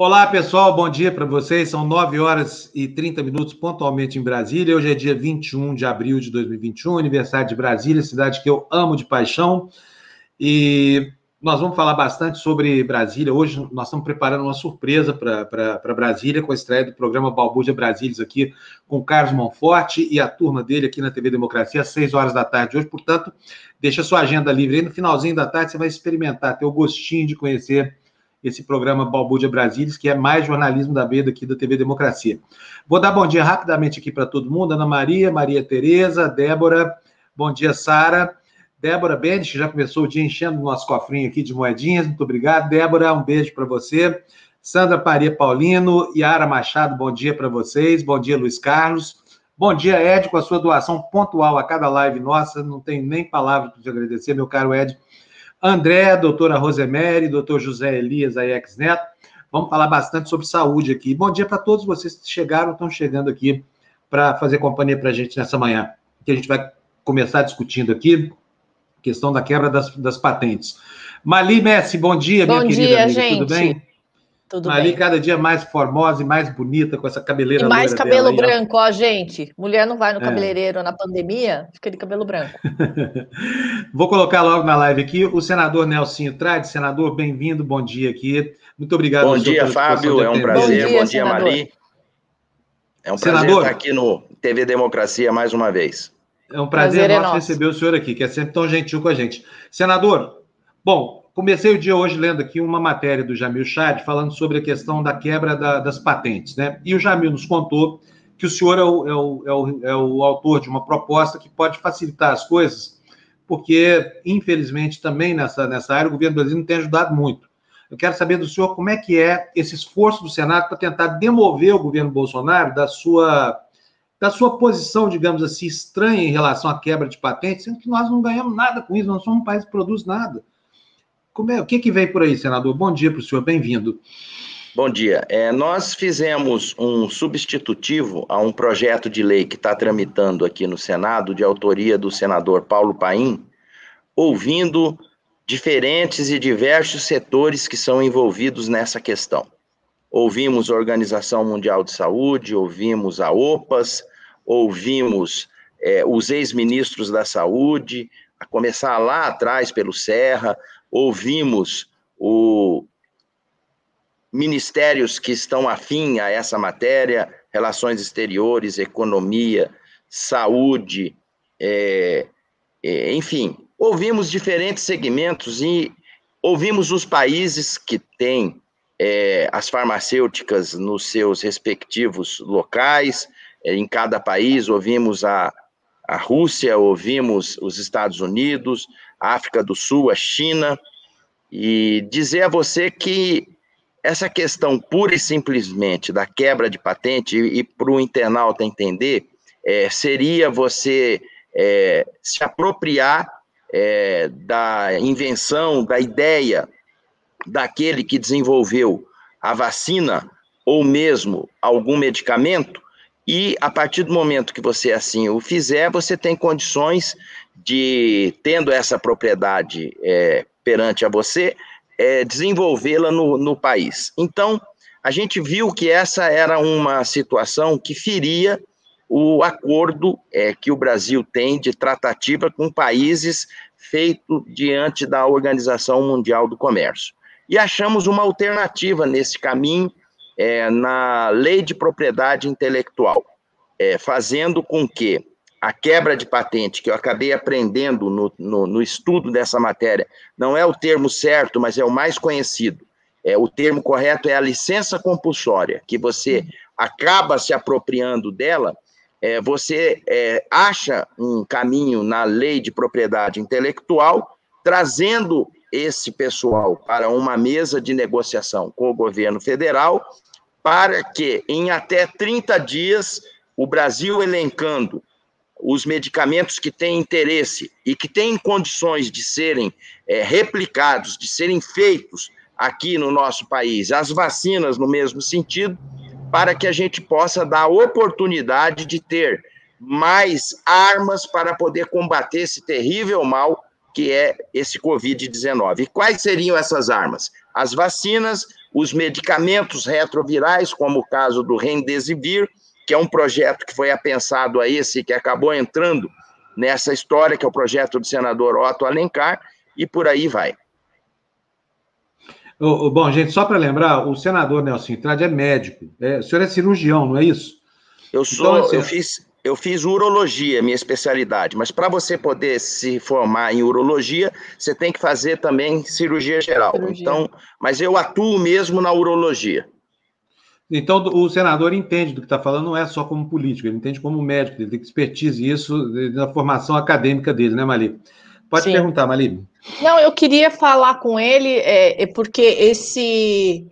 Olá, pessoal, bom dia para vocês. São 9 horas e 30 minutos pontualmente em Brasília. Hoje é dia 21 de abril de 2021, aniversário de Brasília, cidade que eu amo de paixão. E nós vamos falar bastante sobre Brasília. Hoje nós estamos preparando uma surpresa para Brasília com a estreia do programa Balbuja Brasília aqui com Carlos Monforte e a turma dele aqui na TV Democracia às 6 horas da tarde hoje. Portanto, deixa sua agenda livre aí. No finalzinho da tarde você vai experimentar, ter o gostinho de conhecer esse programa Balbúrdia Brasília, que é mais jornalismo da veia aqui da TV Democracia. Vou dar bom dia rapidamente aqui para todo mundo. Ana Maria, Maria Tereza, Débora, bom dia, Sara. Débora Bendes, que já começou o dia enchendo o nosso cofrinho aqui de moedinhas. Muito obrigado. Débora, um beijo para você. Sandra Paria Paulino, Yara Machado, bom dia para vocês. Bom dia, Luiz Carlos. Bom dia, Ed, com a sua doação pontual a cada live nossa. Não tenho nem palavras para te agradecer, meu caro Ed. André, doutora Rosemary, doutor José Elias Aiex Neto. Vamos falar bastante sobre saúde aqui. Bom dia para todos vocês que chegaram, estão chegando aqui para fazer companhia para a gente nessa manhã, que a gente vai começar discutindo aqui questão da quebra das, das patentes. Mali Messi, bom dia, bom minha dia, querida amiga, gente. tudo bem? Tudo Mali bem. cada dia mais formosa e mais bonita com essa cabeleira E mais cabelo dela branco, ó, gente. Mulher não vai no É. cabeleireiro na pandemia, fica de cabelo branco. Vou colocar logo na live aqui o senador Nelsinho Trade. Senador, bem-vindo, bom dia aqui. Muito obrigado. Bom dia, Fábio. É um prazer. Bom dia, Bom dia. Mari. É um prazer Senador. estar aqui no TV Democracia mais uma vez. É um prazer, Prazer é nosso, nosso. receber o senhor aqui, que é sempre tão gentil com a gente. Senador, bom, comecei o dia hoje lendo aqui uma matéria do Jamil Chad falando sobre a questão da quebra da- das patentes, né? E o Jamil nos contou que o senhor é o, é o- é o- é o autor de uma proposta que pode facilitar as coisas, porque, infelizmente, também nessa, nessa área, o governo brasileiro não tem ajudado muito. Eu quero saber do senhor como é que é esse esforço do Senado para tentar demover o governo Bolsonaro da sua da sua posição, digamos assim, estranha em relação à quebra de patentes, sendo que nós não ganhamos nada com isso, nós somos um país que produz nada. Como é, o que, que vem por aí, senador? Bom dia para o senhor, bem-vindo. Bom dia. É, nós fizemos um substitutivo a um projeto de lei que está tramitando aqui no Senado, de autoria do senador Paulo Paim, ouvindo diferentes e diversos setores que são envolvidos nessa questão. Ouvimos a Organização Mundial de Saúde, ouvimos a OPAS, ouvimos é, os ex-ministros da Saúde, a começar lá atrás pelo Serra, ouvimos o ministérios que estão afim a essa matéria, relações exteriores, economia, saúde, é, é, enfim, ouvimos diferentes segmentos e ouvimos os países que têm é, as farmacêuticas nos seus respectivos locais, é, em cada país, ouvimos a, a Rússia, ouvimos os Estados Unidos, África do Sul, a China, e dizer a você que essa questão pura e simplesmente da quebra de patente, e, e para o internauta entender, é, seria você é, se apropriar é, da invenção, da ideia daquele que desenvolveu a vacina ou mesmo algum medicamento, e a partir do momento que você assim o fizer, você tem condições de, tendo essa propriedade é, perante a você, é, desenvolvê-la no, no país. Então, a gente viu que essa era uma situação que feria o acordo é, que o Brasil tem de tratativa com países feito diante da Organização Mundial do Comércio. E achamos uma alternativa nesse caminho é, na lei de propriedade intelectual, é, fazendo com que a quebra de patente, que eu acabei aprendendo no, no, no, estudo dessa matéria, não é o termo certo, mas é o mais conhecido. É, o termo correto é a licença compulsória, que você acaba se apropriando dela, é, você é, acha um caminho na lei de propriedade intelectual, trazendo esse pessoal para uma mesa de negociação com o governo federal, para que em até 30 dias o Brasil elencando os medicamentos que têm interesse e que têm condições de serem é, replicados, de serem feitos aqui no nosso país, as vacinas no mesmo sentido, para que a gente possa dar oportunidade de ter mais armas para poder combater esse terrível mal que é esse Covid-19. E quais seriam essas armas? as vacinas, os medicamentos retrovirais, como o caso do Remdesivir, que é um projeto que foi apensado a esse, que acabou entrando nessa história, que é o projeto do senador Otto Alencar, e por aí vai. Bom, gente, só para lembrar, o senador Nelson Trade é médico. É, o senhor é cirurgião, não é isso? Eu então, sou, então, assim, eu fiz, eu fiz urologia, minha especialidade, mas para você poder se formar em urologia, você tem que fazer também cirurgia geral. Cirurgia. Então, mas eu atuo mesmo na urologia. Então, o senador entende do que está falando, não é só como político, ele entende como médico, ele tem expertise isso na formação acadêmica dele, né, Mali? Pode Sim. perguntar, Mali. Não, eu queria falar com ele, é, é porque esse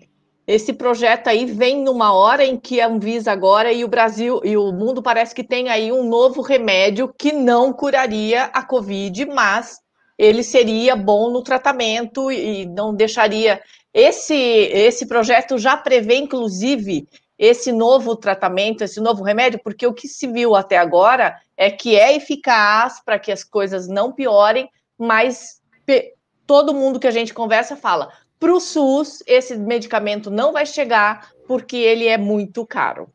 esse projeto aí vem numa hora em que a Anvisa agora e o Brasil e o mundo parece que tem aí um novo remédio que não curaria a Covid, mas ele seria bom no tratamento e não deixaria. Esse, esse projeto já prevê, inclusive, esse novo tratamento, esse novo remédio, porque o que se viu até agora é que é eficaz para que as coisas não piorem, mas todo mundo que a gente conversa fala: para o SUS, esse medicamento não vai chegar porque ele é muito caro.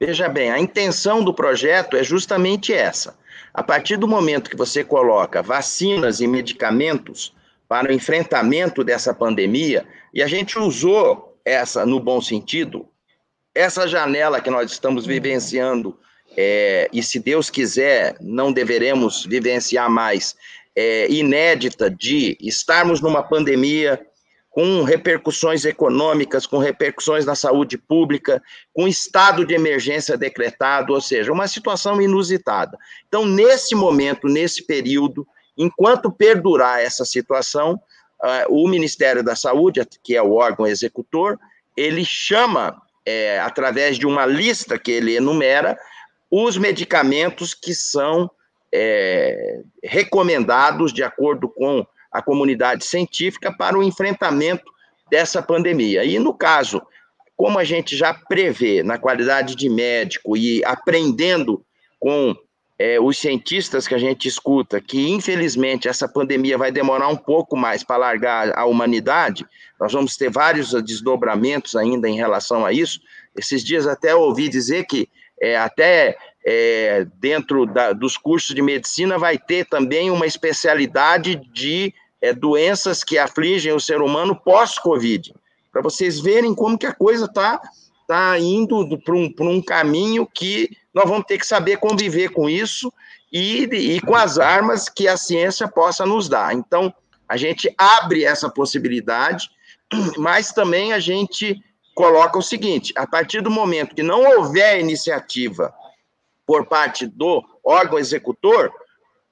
Veja bem, a intenção do projeto é justamente essa. A partir do momento que você coloca vacinas e medicamentos para o enfrentamento dessa pandemia, e a gente usou essa no bom sentido, essa janela que nós estamos vivenciando, é, e se Deus quiser, não deveremos vivenciar mais, é, inédita de estarmos numa pandemia com repercussões econômicas, com repercussões na saúde pública, com estado de emergência decretado, ou seja, uma situação inusitada. Então, nesse momento, nesse período, enquanto perdurar essa situação, uh, o Ministério da Saúde, que é o órgão executor, ele chama, é, através de uma lista que ele enumera, os medicamentos que são é, recomendados de acordo com a comunidade científica para o enfrentamento dessa pandemia. E no caso, como a gente já prevê na qualidade de médico e aprendendo com é, os cientistas que a gente escuta, que infelizmente essa pandemia vai demorar um pouco mais para largar a humanidade, nós vamos ter vários desdobramentos ainda em relação a isso. Esses dias até ouvi dizer que é, até é, dentro da, dos cursos de medicina vai ter também uma especialidade de é, doenças que afligem o ser humano pós-Covid, para vocês verem como que a coisa está tá indo para um, um caminho que nós vamos ter que saber conviver com isso e, e com as armas que a ciência possa nos dar. Então, a gente abre essa possibilidade, mas também a gente coloca o seguinte: a partir do momento que não houver iniciativa por parte do órgão executor,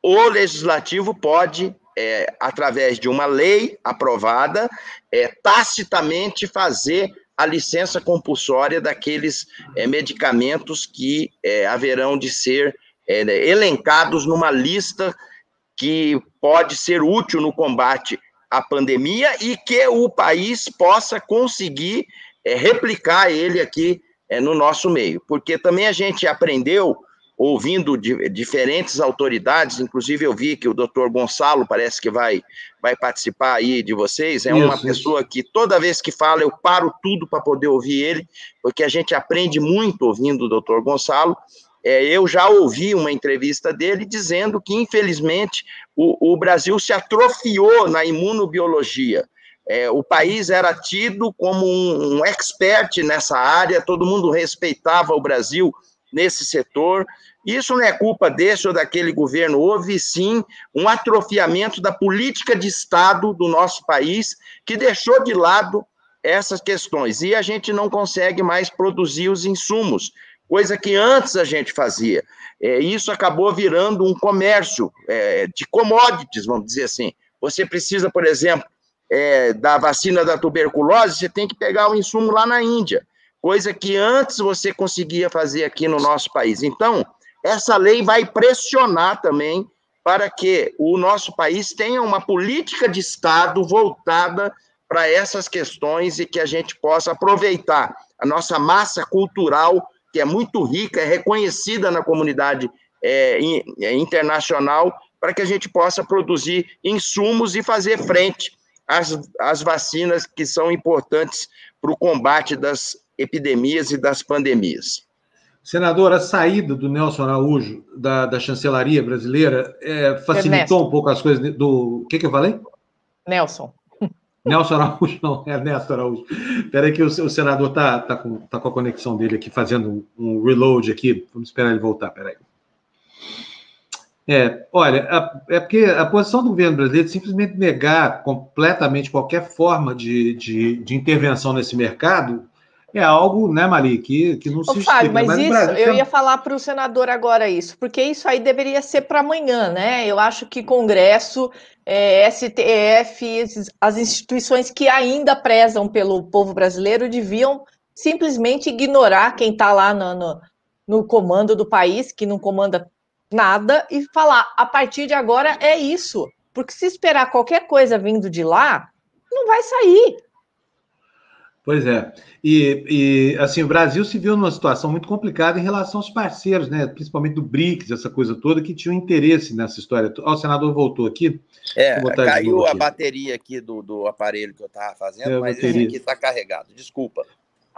o legislativo pode, é, através de uma lei aprovada, é, tacitamente fazer a licença compulsória daqueles é, medicamentos que é, haverão de ser é, elencados numa lista que pode ser útil no combate à pandemia e que o país possa conseguir replicar ele aqui no nosso meio, porque também a gente aprendeu, ouvindo de, diferentes autoridades, inclusive eu vi que o doutor Gonçalo parece que vai, vai participar aí de vocês, é isso, uma pessoa isso. que toda vez que fala eu paro tudo para poder ouvir ele, porque a gente aprende muito ouvindo o doutor Gonçalo, é, eu já ouvi uma entrevista dele dizendo que, infelizmente, o, o Brasil se atrofiou na imunobiologia. É, o país era tido como um, um expert nessa área, todo mundo respeitava o Brasil nesse setor. Isso não é culpa desse ou daquele governo, houve sim um atrofiamento da política de Estado do nosso país, que deixou de lado essas questões. E a gente não consegue mais produzir os insumos, coisa que antes a gente fazia. É, isso acabou virando um comércio é, de commodities, vamos dizer assim. Você precisa, por exemplo, é, da vacina da tuberculose, você tem que pegar o insumo lá na Índia, coisa que antes você conseguia fazer aqui no nosso país. Então, essa lei vai pressionar também para que o nosso país tenha uma política de Estado voltada para essas questões e que a gente possa aproveitar a nossa massa cultural, que é muito rica, é reconhecida na comunidade é, internacional, para que a gente possa produzir insumos e fazer frente as, as vacinas que são importantes para o combate das epidemias e das pandemias. Senador, a saída do Nelson Araújo da, da chancelaria brasileira é, facilitou Ernesto. um pouco as coisas do. O que, que eu falei? Nelson. Nelson Araújo, não, é Ernesto Araújo. Espera aí que o, o senador está tá com, tá com a conexão dele aqui, fazendo um, um reload aqui. Vamos esperar ele voltar, espera aí. É, olha, a, é porque a posição do governo brasileiro é simplesmente negar completamente qualquer forma de, de, de intervenção nesse mercado é algo, né, Mari, que, que não Ô, se Fábio, mas, mas isso, Brasil, eu ia falar para o senador agora isso, porque isso aí deveria ser para amanhã, né? Eu acho que Congresso, é, STF, as instituições que ainda prezam pelo povo brasileiro deviam simplesmente ignorar quem está lá no, no, no comando do país, que não comanda nada, e falar, a partir de agora é isso. Porque se esperar qualquer coisa vindo de lá, não vai sair. Pois é. E, e, assim, o Brasil se viu numa situação muito complicada em relação aos parceiros, né? Principalmente do BRICS, essa coisa toda, que tinham interesse nessa história. Ó, o senador voltou aqui. É, caiu a aqui. bateria aqui do, do aparelho que eu estava fazendo, é, mas esse aqui está carregado. Desculpa.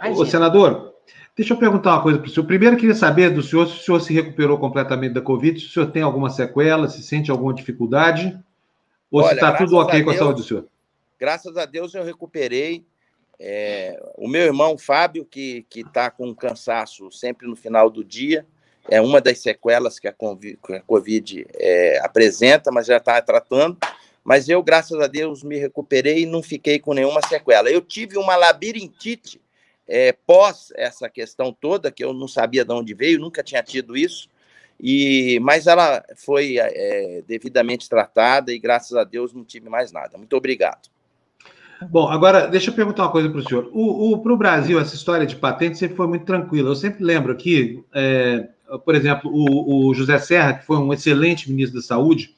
Ô, senador, deixa eu perguntar uma coisa para o senhor. Primeiro, eu queria saber do senhor se o senhor se recuperou completamente da Covid, se o senhor tem alguma sequela, se sente alguma dificuldade, ou Olha, se está tudo ok com a saúde do senhor. Graças a Deus eu recuperei é, o meu irmão Fábio, que está com cansaço sempre no final do dia, é uma das sequelas que a Covid, é, apresenta, mas já está tratando. Mas eu, graças a Deus, me recuperei e não fiquei com nenhuma sequela. Eu tive uma labirintite é, pós essa questão toda, que eu não sabia de onde veio, nunca tinha tido isso, e mas ela foi é, devidamente tratada e, graças a Deus, não tive mais nada. Muito obrigado. Bom, agora deixa eu perguntar uma coisa para o senhor. Para o Brasil, essa história de patente sempre foi muito tranquila. Eu sempre lembro aqui, é, por exemplo, o, o, José Serra, que foi um excelente ministro da Saúde,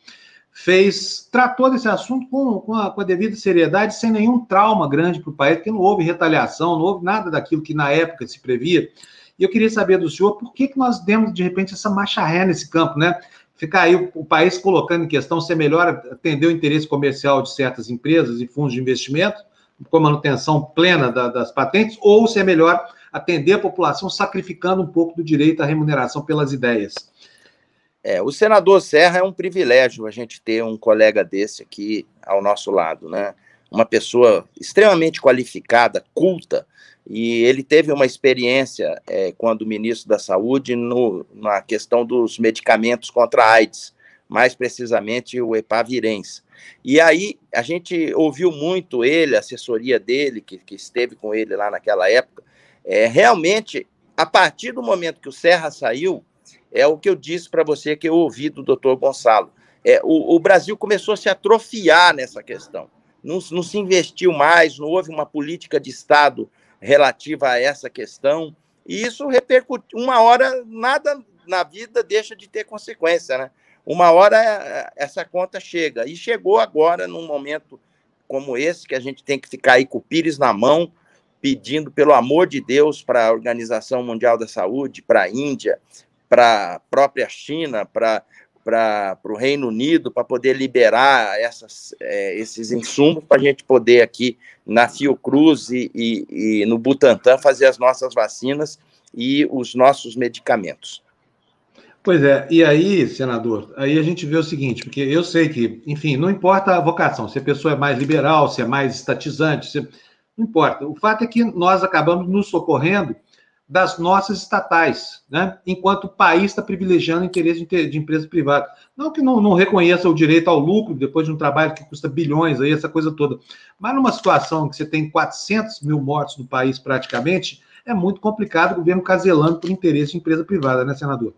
fez, tratou desse assunto com, com, a, com a devida seriedade, sem nenhum trauma grande para o país, porque não houve retaliação, não houve nada daquilo que na época se previa. E eu queria saber do senhor por que, que nós demos, de repente, essa marcha ré nesse campo, né? Ficar aí o, país colocando em questão se é melhor atender o interesse comercial de certas empresas e fundos de investimento, com a manutenção plena da, das patentes, ou se é melhor atender a população sacrificando um pouco do direito à remuneração pelas ideias. É, o senador Serra é um privilégio a gente ter um colega desse aqui ao nosso lado, né? Uma pessoa extremamente qualificada, culta, e ele teve uma experiência é, quando ministro da Saúde no, na questão dos medicamentos contra a AIDS, mais precisamente o Epavirens. E aí a gente ouviu muito ele, a assessoria dele, que, que esteve com ele lá naquela época, é, realmente, a partir do momento que o Serra saiu, é o que eu disse para você que eu ouvi do doutor Gonçalo. É, o, o, Brasil começou a se atrofiar nessa questão. Não, não se investiu mais, não houve uma política de Estado relativa a essa questão, e isso repercute. Uma hora, nada na vida deixa de ter consequência, né? Uma hora eh, essa conta chega, e chegou agora num momento como esse, que a gente tem que ficar aí com o pires na mão, pedindo, pelo amor de Deus, para a Organização Mundial da Saúde, para a Índia, para a própria China, para para o Reino Unido para poder liberar essas, é, esses insumos para a gente poder aqui na Fiocruz e, e, e, no Butantan fazer as nossas vacinas e os nossos medicamentos. Pois é, e aí, senador, aí a gente vê o seguinte, porque eu sei que, enfim, não importa a vocação, se a pessoa é mais liberal, se é mais estatizante, se... não importa. O fato é que nós acabamos nos socorrendo das nossas estatais, né? enquanto o país está privilegiando o interesse de, empresas privadas. Não que não, não, reconheça o direito ao lucro depois de um trabalho que custa bilhões, aí, essa coisa toda. Mas numa situação que você tem 400 mil mortos no país praticamente, é muito complicado o governo caselando por interesse de empresa privada, né, senador?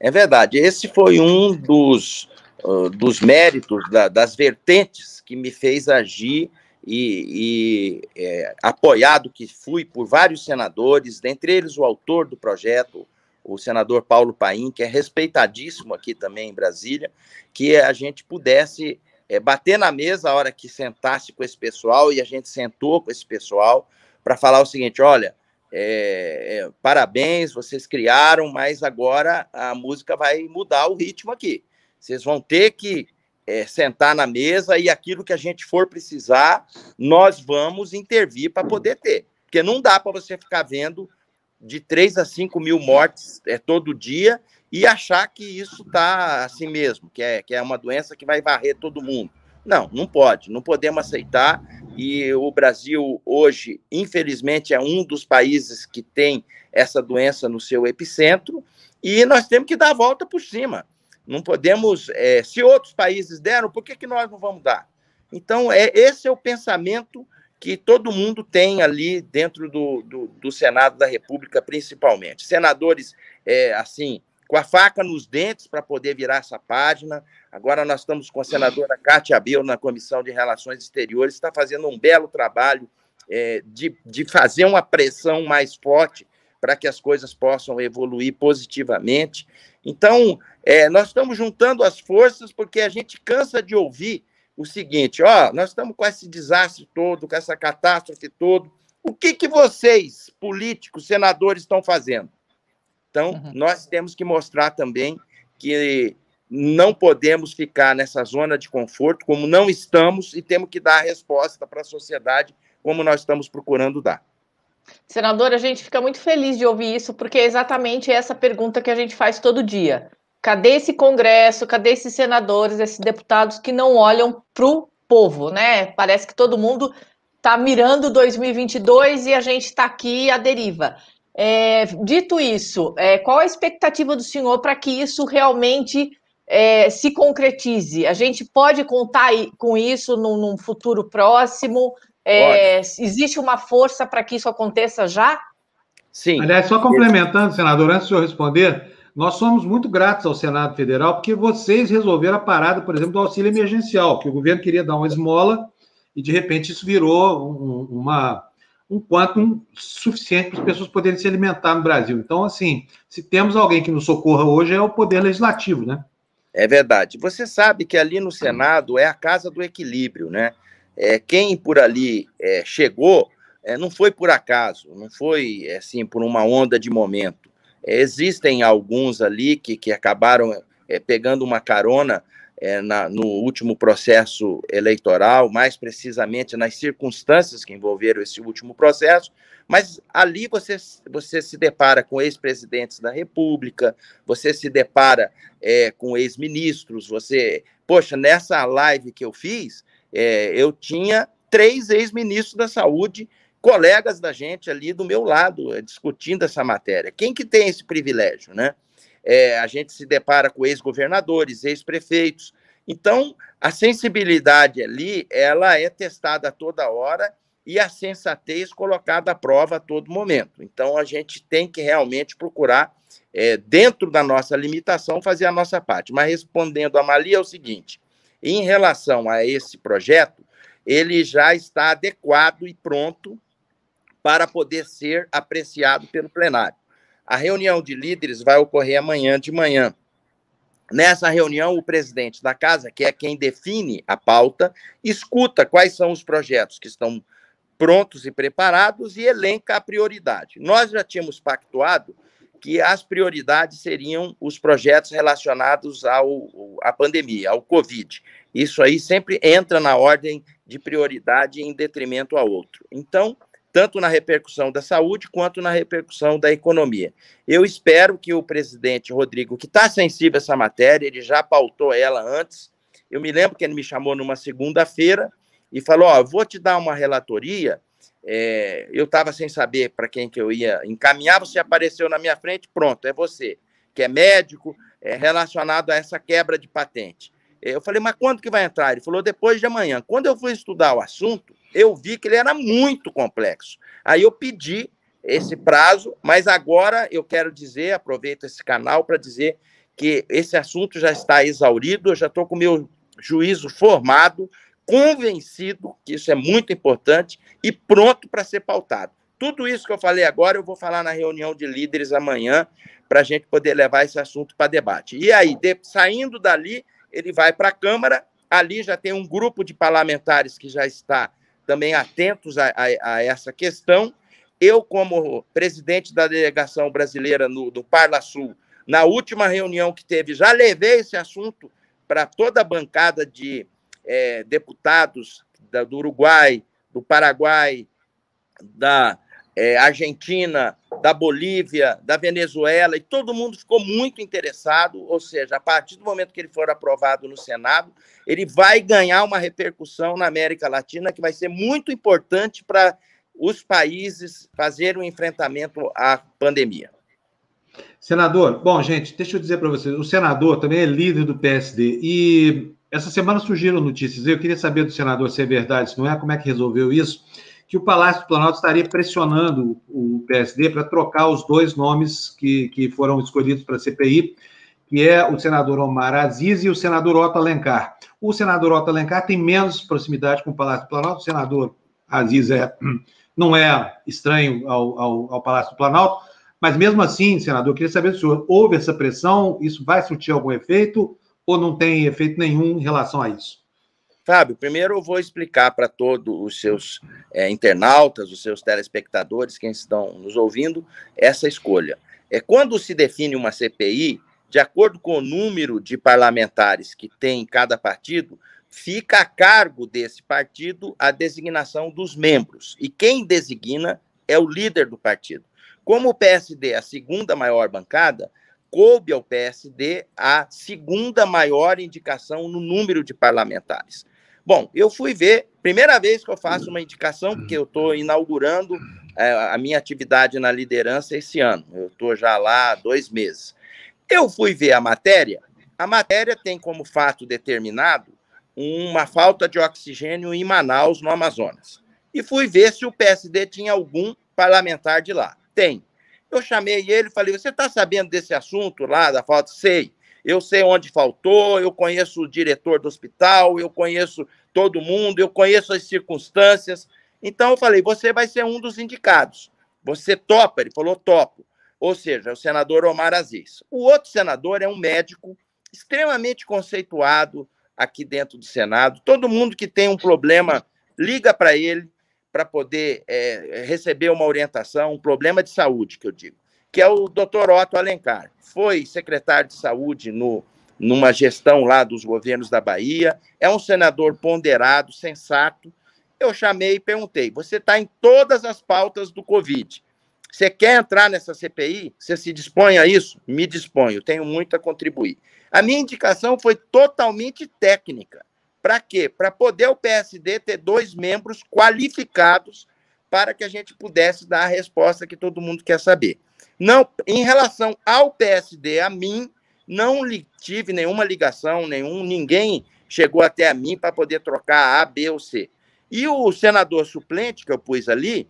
É verdade. Esse foi um dos, uh, dos méritos, da, das vertentes que me fez agir e, e é, apoiado que fui por vários senadores, dentre eles o autor do projeto, o senador Paulo Paim, que é respeitadíssimo aqui também em Brasília, que a gente pudesse é, bater na mesa a hora que sentasse com esse pessoal, e a gente sentou com esse pessoal para falar o seguinte: olha, é, é, parabéns, vocês criaram, mas agora a música vai mudar o ritmo aqui. Vocês vão ter que é, sentar na mesa e aquilo que a gente for precisar, nós vamos intervir para poder ter. Porque não dá para você ficar vendo de 3 a 5 mil mortes é, todo dia e achar que isso está assim mesmo, que é, que é uma doença que vai varrer todo mundo. Não, não pode, não podemos aceitar. E o Brasil, hoje, infelizmente, é um dos países que tem essa doença no seu epicentro, e nós temos que dar a volta por cima. Não podemos, é, se outros países deram, por que, que nós não vamos dar? Então, é, esse é o pensamento que todo mundo tem ali dentro do, do, do Senado da República, principalmente. Senadores, é, assim, com a faca nos dentes para poder virar essa página. Agora nós estamos com a senadora Cátia Abreu na Comissão de Relações Exteriores, está fazendo um belo trabalho é, de, de fazer uma pressão mais forte para que as coisas possam evoluir positivamente. Então, é, nós estamos juntando as forças porque a gente cansa de ouvir o seguinte: ó, nós estamos com esse desastre todo, com essa catástrofe todo. O que, que vocês, políticos, senadores, estão fazendo? Então, uhum. nós temos que mostrar também que não podemos ficar nessa zona de conforto, como não estamos, e temos que dar a resposta para a sociedade como nós estamos procurando dar. Senador, a gente fica muito feliz de ouvir isso, porque é exatamente essa pergunta que a gente faz todo dia. Cadê esse Congresso? Cadê esses senadores, esses deputados que não olham para o povo, né? Parece que todo mundo está mirando 2022 e a gente está aqui à deriva. É, dito isso, é, qual a expectativa do senhor para que isso realmente é, se concretize? A gente pode contar com isso num, num futuro próximo? É, existe uma força para que isso aconteça já? Sim. Aliás, só complementando, senador, antes de eu responder, nós somos muito gratos ao Senado Federal porque vocês resolveram a parada, por exemplo, do auxílio emergencial, que o governo queria dar uma esmola e de repente isso virou um, uma um quanto suficiente para as pessoas poderem se alimentar no Brasil. Então, assim, se temos alguém que nos socorra hoje, é o Poder Legislativo, né? É verdade. Você sabe que ali no Senado é a casa do equilíbrio, né? É, quem por ali é, chegou é, não foi por acaso, não foi assim por uma onda de momento. É, existem alguns ali que, que acabaram é, pegando uma carona é, na, no último processo eleitoral, mais precisamente nas circunstâncias que envolveram esse último processo, mas ali você, você se depara com ex-presidentes da República, você se depara é, com ex-ministros, você. Poxa, nessa live que eu fiz, é, eu tinha três ex-ministros da saúde, colegas da gente ali do meu lado, é, discutindo essa matéria. Quem que tem esse privilégio, né? é, a gente se depara com ex-governadores, ex-prefeitos. Então, a sensibilidade ali, ela é testada toda hora e a sensatez colocada à prova a todo momento. Então, a gente tem que realmente procurar, é, dentro da nossa limitação, fazer a nossa parte. Mas respondendo a Mali, é o seguinte: em relação a esse projeto, ele já está adequado e pronto para poder ser apreciado pelo plenário. A reunião de líderes vai ocorrer amanhã de manhã. Nessa reunião, o presidente da casa, que é quem define a pauta, escuta quais são os projetos que estão prontos e preparados e elenca a prioridade. Nós já tínhamos pactuado que as prioridades seriam os projetos relacionados ao, à pandemia, ao Covid. Isso aí sempre entra na ordem de prioridade em detrimento ao outro. Então, tanto na repercussão da saúde quanto na repercussão da economia. Eu espero que o presidente Rodrigo, que está sensível a essa matéria, ele já pautou ela antes. Eu me lembro que ele me chamou numa segunda-feira e falou: Ó, vou te dar uma relatoria. É, eu estava sem saber para quem que eu ia encaminhar, você apareceu na minha frente, pronto, é você, que é médico, é relacionado a essa quebra de patente. Eu falei, mas quando que vai entrar? Ele falou, depois de amanhã. Quando eu fui estudar o assunto, eu vi que ele era muito complexo. Aí eu pedi esse prazo, mas agora eu quero dizer, aproveito esse canal para dizer que esse assunto já está exaurido, eu já estou com meu juízo formado, convencido que isso é muito importante e pronto para ser pautado. Tudo isso que eu falei agora, eu vou falar na reunião de líderes amanhã, para a gente poder levar esse assunto para debate. E aí, de, saindo dali, ele vai para a Câmara, ali já tem um grupo de parlamentares que já está também atentos a, a, a essa questão. Eu, como presidente da delegação brasileira no, do Parla Sul, na última reunião que teve, já levei esse assunto para toda a bancada de é, deputados da, do Uruguai, do Paraguai, da é, Argentina, da Bolívia, da Venezuela, e todo mundo ficou muito interessado. Ou seja, a partir do momento que ele for aprovado no Senado, ele vai ganhar uma repercussão na América Latina que vai ser muito importante para os países fazerem o um enfrentamento à pandemia. Senador, bom, gente, deixa eu dizer para vocês, o senador também é líder do PSD e essa semana surgiram notícias, eu queria saber do senador se é verdade, se não é, como é que resolveu isso, que o Palácio do Planalto estaria pressionando o PSD para trocar os dois nomes que, que foram escolhidos para a CPI, que é o senador Omar Aziz e o senador Otto Alencar. O senador Otto Alencar tem menos proximidade com o Palácio do Planalto, o senador Aziz é, não é estranho ao, ao, ao Palácio do Planalto, mas mesmo assim, senador, eu queria saber senhor, houve essa pressão, isso vai surtir algum efeito ou não tem efeito nenhum em relação a isso? Fábio, primeiro eu vou explicar para todos os seus é, internautas, os seus telespectadores, quem estão nos ouvindo, essa escolha. É quando se define uma CPI, de acordo com o número de parlamentares que tem em cada partido, fica a cargo desse partido a designação dos membros. E quem designa é o líder do partido. Como o PSD é a segunda maior bancada, coube ao PSD a segunda maior indicação no número de parlamentares. Bom, eu fui ver, primeira vez que eu faço uma indicação, porque eu estou inaugurando é, a minha atividade na liderança esse ano. Eu estou já lá há dois meses. Eu fui ver a matéria. A matéria tem como fato determinado uma falta de oxigênio em Manaus, no Amazonas. E fui ver se o PSD tinha algum parlamentar de lá. Tem. Eu chamei ele e falei: Você está sabendo desse assunto lá da falta? Sei. Eu sei onde faltou, eu conheço o diretor do hospital, eu conheço todo mundo, eu conheço as circunstâncias. Então eu falei: Você vai ser um dos indicados. Você topa? Ele falou: Topo. Ou seja, o senador Omar Aziz. O outro senador é um médico extremamente conceituado aqui dentro do Senado. Todo mundo que tem um problema liga para ele para poder é, receber uma orientação, um problema de saúde, que eu digo, que é o doutor Otto Alencar. Foi secretário de saúde no, numa gestão lá dos governos da Bahia, é um senador ponderado, sensato. Eu chamei e perguntei: você está em todas as pautas do Covid. Você quer entrar nessa CPI? Você se dispõe a isso? Me disponho, tenho muito a contribuir. A minha indicação foi totalmente técnica. Para quê? Para poder o PSD ter dois membros qualificados para que a gente pudesse dar a resposta que todo mundo quer saber. Não, em relação ao PSD, a mim, não tive nenhuma ligação, nenhum, ninguém chegou até a mim para poder trocar A, B ou C. E o senador suplente que eu pus ali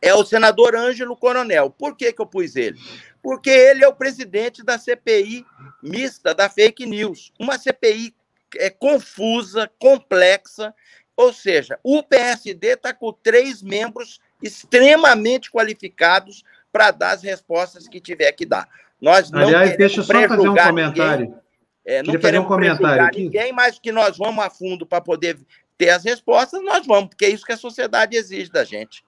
é o senador Ângelo Coronel. Por que, que eu pus ele? Porque ele é o presidente da CPI mista da fake news, uma CPI é confusa, complexa, ou seja, o PSD está com três membros extremamente qualificados para dar as respostas que tiver que dar. Nós não Aliás, deixa eu só fazer um comentário. Ninguém, é, não fazer um comentário aqui. ninguém, mas que nós vamos a fundo para poder ter as respostas, nós vamos, porque é isso que a sociedade exige da gente.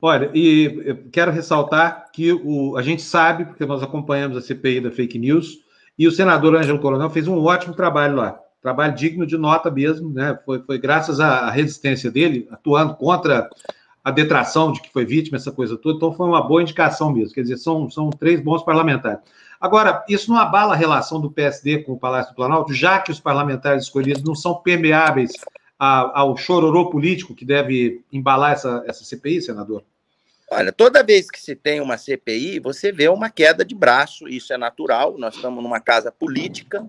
Olha, e quero ressaltar que o, a gente sabe, porque nós acompanhamos a CPI da fake news, e o senador Ângelo Coronel fez um ótimo trabalho lá trabalho digno de nota mesmo, né? Foi, foi graças à resistência dele, atuando contra a detração de que foi vítima, essa coisa toda, então foi uma boa indicação mesmo. Quer dizer, são, são três bons parlamentares. Agora, isso não abala a relação do PSD com o Palácio do Planalto, já que os parlamentares escolhidos não são permeáveis ao chororô político que deve embalar essa, essa CPI, senador? Olha, toda vez que se tem uma CPI, você vê uma queda de braço, isso é natural, nós estamos numa casa política,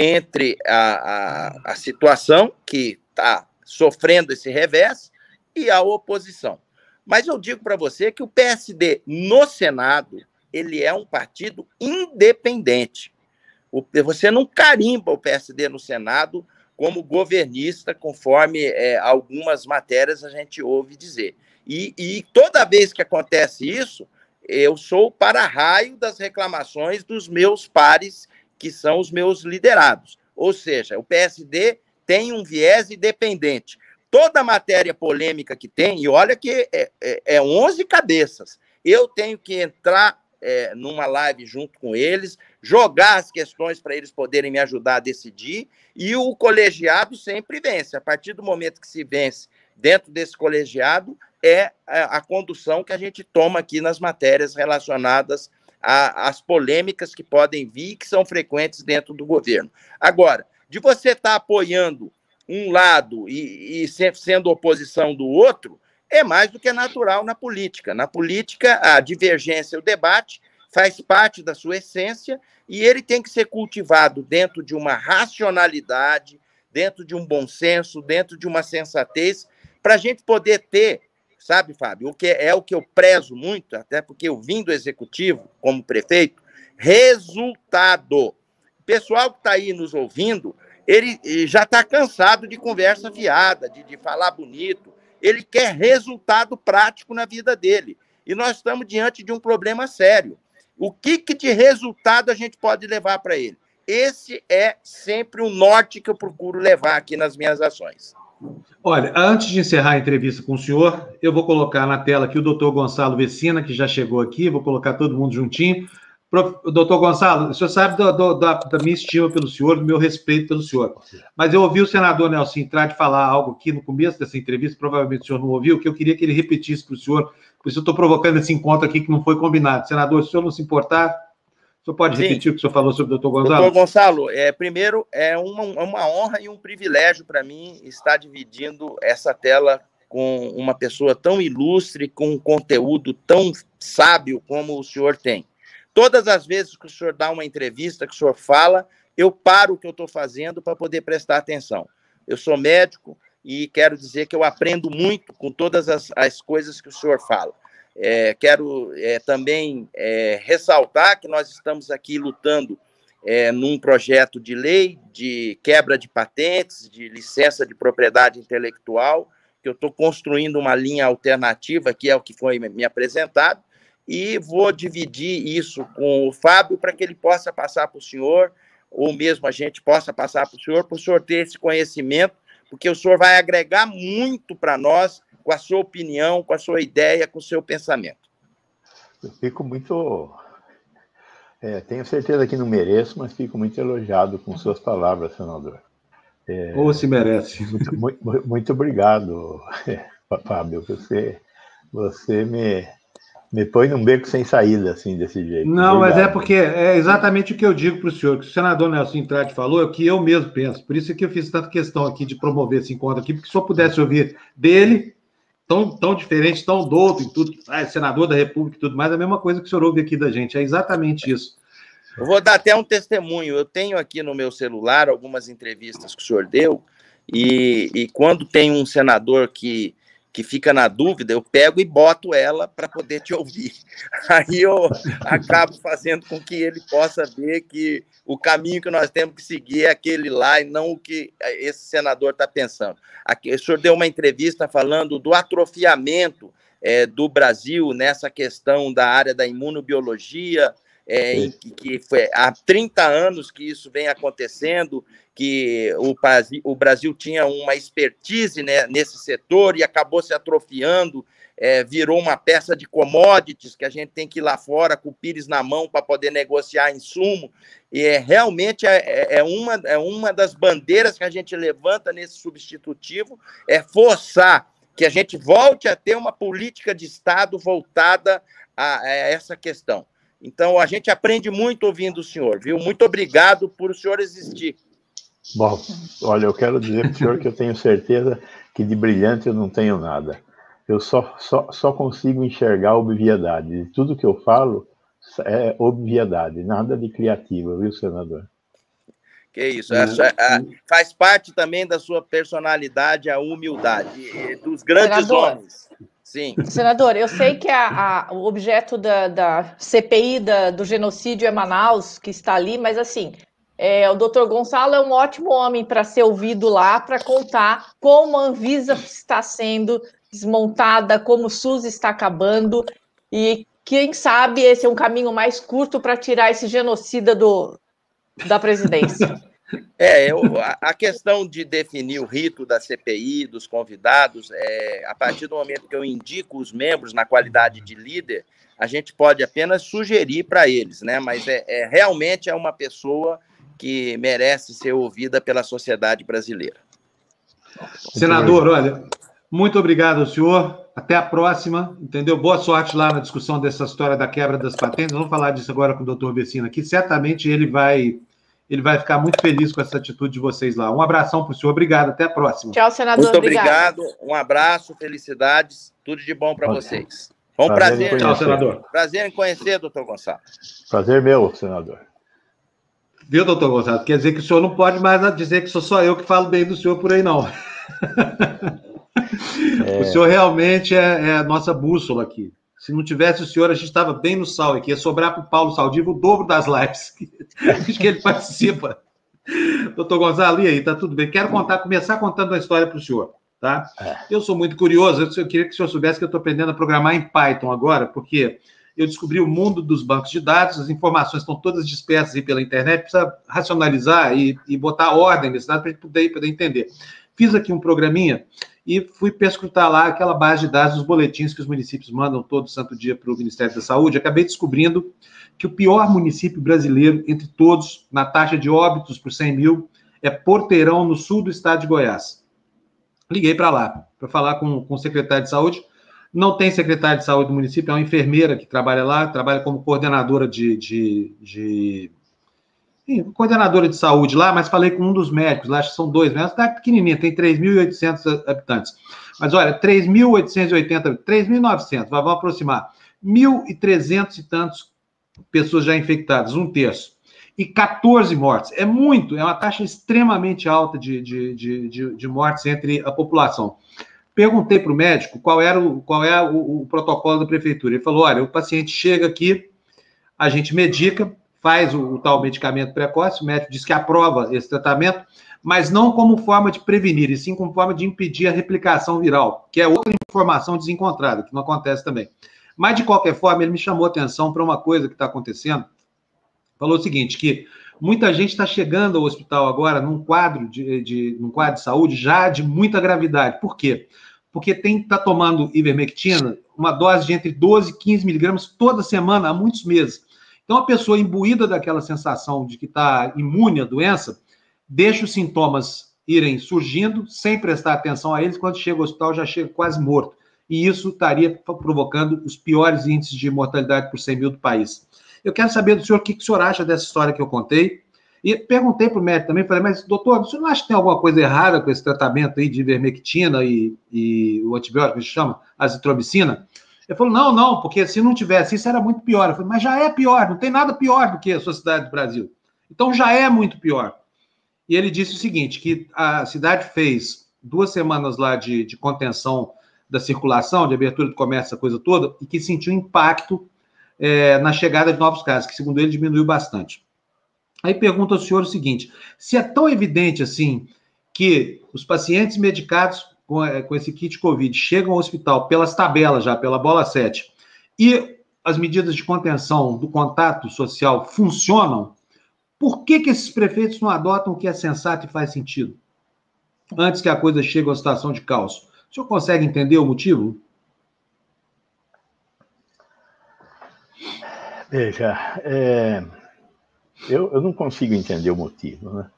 entre a, a, a situação que está sofrendo esse revés e a oposição. Mas eu digo para você que o PSD no Senado ele é um partido independente. Você não carimba o PSD no Senado como governista, conforme é, algumas matérias a gente ouve dizer. E, e, toda vez que acontece isso, eu sou para-raio das reclamações dos meus pares que são os meus liderados. Ou seja, o PSD tem um viés independente. Toda matéria polêmica que tem, e olha que é, é, é 11 cabeças, eu tenho que entrar é, numa live junto com eles, jogar as questões para eles poderem me ajudar a decidir, e o colegiado sempre vence. A partir do momento que se vence dentro desse colegiado, é a, a condução que a gente toma aqui nas matérias relacionadas às polêmicas que podem vir, que são frequentes dentro do governo. Agora, de você estar tá apoiando um lado e, e sendo oposição do outro, é mais do que natural na política. Na política, a divergência, o debate faz parte da sua essência e ele tem que ser cultivado dentro de uma racionalidade, dentro de um bom senso, dentro de uma sensatez, para a gente poder ter, sabe, Fábio, o que é o que eu prezo muito, até porque eu vim do executivo como prefeito, resultado. O pessoal que está aí nos ouvindo, ele já está cansado de conversa fiada, de, de falar bonito, ele quer resultado prático na vida dele. E nós estamos diante de um problema sério. O que, que de resultado a gente pode levar para ele? Esse é sempre o norte que eu procuro levar aqui nas minhas ações. Olha, antes de encerrar a entrevista com o senhor, eu vou colocar na tela aqui o doutor Gonçalo Vecina, que já chegou aqui, vou colocar todo mundo juntinho. Doutor Gonçalo, o senhor sabe do, do, da, da, minha estima pelo senhor, do meu respeito pelo senhor. Mas eu ouvi o senador Nelson entrar de falar algo aqui no começo dessa entrevista, provavelmente o senhor não ouviu, que eu queria que ele repetisse para o senhor, por isso eu estou provocando esse encontro aqui que não foi combinado. Senador, se o senhor não se importar, senhor pode Sim. repetir o que o senhor falou sobre o doutor Gonçalo? Doutor Gonçalo, é, primeiro, é uma, uma honra e um privilégio para mim estar dividindo essa tela com uma pessoa tão ilustre, com um conteúdo tão sábio como o senhor tem. Todas as vezes que o senhor dá uma entrevista, que o senhor fala, eu paro o que eu estou fazendo para poder prestar atenção. Eu sou médico e quero dizer que eu aprendo muito com todas as, as coisas que o senhor fala. É, quero é, também é, ressaltar que nós estamos aqui lutando é, num projeto de lei de quebra de patentes, de licença de propriedade intelectual, que eu estou construindo uma linha alternativa, que é o que foi me apresentado, e vou dividir isso com o Fábio para que ele possa passar para o senhor, ou mesmo a gente possa passar para o senhor, para o senhor ter esse conhecimento, porque o senhor vai agregar muito para nós com a sua opinião, com a sua ideia, com o seu pensamento. Eu fico muito. É, tenho certeza que não mereço, mas fico muito elogiado com suas palavras, senador. É, Ou se merece. Muito, muito, muito obrigado, Fábio. Você, você me, me põe num beco sem saída, assim, desse jeito. Não, Obrigado. mas é porque é exatamente o que eu digo para o senhor, que o senador Nelson Intrati falou, é o que eu mesmo penso. Por isso é que eu fiz tanta questão aqui de promover esse encontro aqui, porque se eu pudesse ouvir dele, tão, tão diferente, tão douto em tudo, ah, senador da República e tudo mais, é a mesma coisa que o senhor ouve aqui da gente. É exatamente isso. Eu vou dar até um testemunho. Eu tenho aqui no meu celular algumas entrevistas que o senhor deu, e, e quando tem um senador que que fica na dúvida, eu pego e boto ela para poder te ouvir. Aí eu acabo fazendo com que ele possa ver que o caminho que nós temos que seguir é aquele lá e não o que esse senador está pensando. Aqui, o senhor deu uma entrevista falando do atrofiamento é, do Brasil nessa questão da área da imunobiologia, é, que, que foi há 30 anos que isso vem acontecendo, que o, o Brasil tinha uma expertise né, nesse setor e acabou se atrofiando, é, virou uma peça de commodities que a gente tem que ir lá fora com o pires na mão para poder negociar insumo. E é, realmente é, é, é, uma, é uma das bandeiras que a gente levanta nesse substitutivo, é forçar que a gente volte a ter uma política de Estado voltada a, a essa questão. Então, a gente aprende muito ouvindo o senhor, viu? Muito obrigado por o senhor existir. Bom, olha, eu quero dizer para o senhor que eu tenho certeza que de brilhante eu não tenho nada. Eu só, só, só consigo enxergar obviedade. De tudo que eu falo é obviedade, nada de criativo, viu, senador? Que isso, é, é, faz parte também da sua personalidade a humildade, dos grandes senador, homens. Sim. Senador, eu sei que a, a, o objeto da, da CPI da, do genocídio é Manaus, que está ali, mas assim, é, o doutor Gonçalo é um ótimo homem para ser ouvido lá, para contar como a Anvisa está sendo desmontada, como o SUS está acabando, e quem sabe esse é um caminho mais curto para tirar esse genocida do, da presidência. É, eu, a questão de definir o rito da CPI, dos convidados, é, a partir do momento que eu indico os membros na qualidade de líder, a gente pode apenas sugerir para eles, né? Mas é, é, realmente é uma pessoa que merece ser ouvida pela sociedade brasileira. Senador, olha, muito obrigado ao senhor. Até a próxima, entendeu? Boa sorte lá na discussão dessa história da quebra das patentes. Vamos falar disso agora com o doutor Vecino aqui. Certamente ele vai ele vai ficar muito feliz com essa atitude de vocês lá. Um abração para o senhor, obrigado, até a próxima. Tchau, senador. Muito obrigado, um abraço, felicidades, tudo de bom para vocês. Foi um prazer, prazer Tchau, senador. Prazer em conhecer, doutor Gonçalves. Prazer meu, senador. Viu, doutor Gonçalves? Quer dizer que o senhor não pode mais dizer que sou só eu que falo bem do senhor por aí, não. É... O senhor realmente é, é, a nossa bússola aqui. Se não tivesse o senhor, a gente estava bem no sal aqui. Ia sobrar para o Paulo Saldivo o dobro das lives que, que ele participa. Doutor Gonzalo, e aí, tá tudo bem? Quero contar, começar contando uma história para o senhor, tá? É. Eu sou muito curioso, eu queria que o senhor soubesse que eu estou aprendendo a programar em Python agora, porque eu descobri o mundo dos bancos de dados, as informações estão todas dispersas aí pela internet, precisa racionalizar e, e botar ordem nesse dado para a gente poder, poder entender. Fiz aqui um programinha e fui perscrutar lá aquela base de dados dos boletins que os municípios mandam todo santo dia para o Ministério da Saúde. Acabei descobrindo que o pior município brasileiro entre todos, na taxa de óbitos por 100 mil, é Porteirão, no sul do estado de Goiás. Liguei para lá, para falar com, com o secretário de saúde. Não tem secretário de saúde do município, é uma enfermeira que trabalha lá, trabalha como coordenadora de, de, de coordenadora de saúde lá, mas falei com um dos médicos lá, acho que são dois médicos, cidade pequenininha, tem 3.800 habitantes. Mas olha, 3.880, 3.900, vamos aproximar. 1.300 e tantos pessoas já infectadas, um terço. E 14 mortes. É muito, é uma taxa extremamente alta de, de, de, de, de mortes entre a população. Perguntei para o médico qual era, o, qual é o, o protocolo da prefeitura. Ele falou: olha, o paciente chega aqui, a gente medica, faz o, o, tal medicamento precoce, o médico diz que aprova esse tratamento, mas não como forma de prevenir, e sim como forma de impedir a replicação viral, que é outra informação desencontrada, que não acontece também. Mas, de qualquer forma, ele me chamou atenção para uma coisa que está acontecendo. Falou o seguinte, que muita gente está chegando ao hospital agora num quadro de, de, num quadro de saúde já de muita gravidade. Por quê? Tem está tomando ivermectina, uma dose de entre 12 e 15 miligramas toda semana, há muitos meses. Então, a pessoa imbuída daquela sensação de que está imune à doença, deixa os sintomas irem surgindo, sem prestar atenção a eles, quando chega ao hospital já chega quase morto. E isso estaria provocando os piores índices de mortalidade por 100 mil do país. Eu quero saber do senhor o que, o senhor acha dessa história que eu contei. E perguntei para o médico também, falei, mas doutor, você não acha que tem alguma coisa errada com esse tratamento aí de ivermectina e, e o antibiótico que se chama azitromicina? Ele falou: não, não, porque se não tivesse isso era muito pior. Eu falei: mas já é pior, não tem nada pior do que a sociedade do Brasil. Então já é muito pior. E ele disse o seguinte: que a cidade fez duas semanas lá de, de contenção da circulação, de abertura do comércio, essa coisa toda, e que sentiu impacto é, na chegada de novos casos, que segundo ele diminuiu bastante. Aí pergunta ao senhor o seguinte: se é tão evidente assim que os pacientes medicados com, é, com esse kit Covid chegam ao hospital pelas tabelas já, pela bola 7, e as medidas de contenção do contato social funcionam, por que, que esses prefeitos não adotam o que é sensato e faz sentido? Antes que a coisa chegue à situação de caos. O senhor consegue entender o motivo? Veja, é, eu, eu não consigo entender o motivo. Né?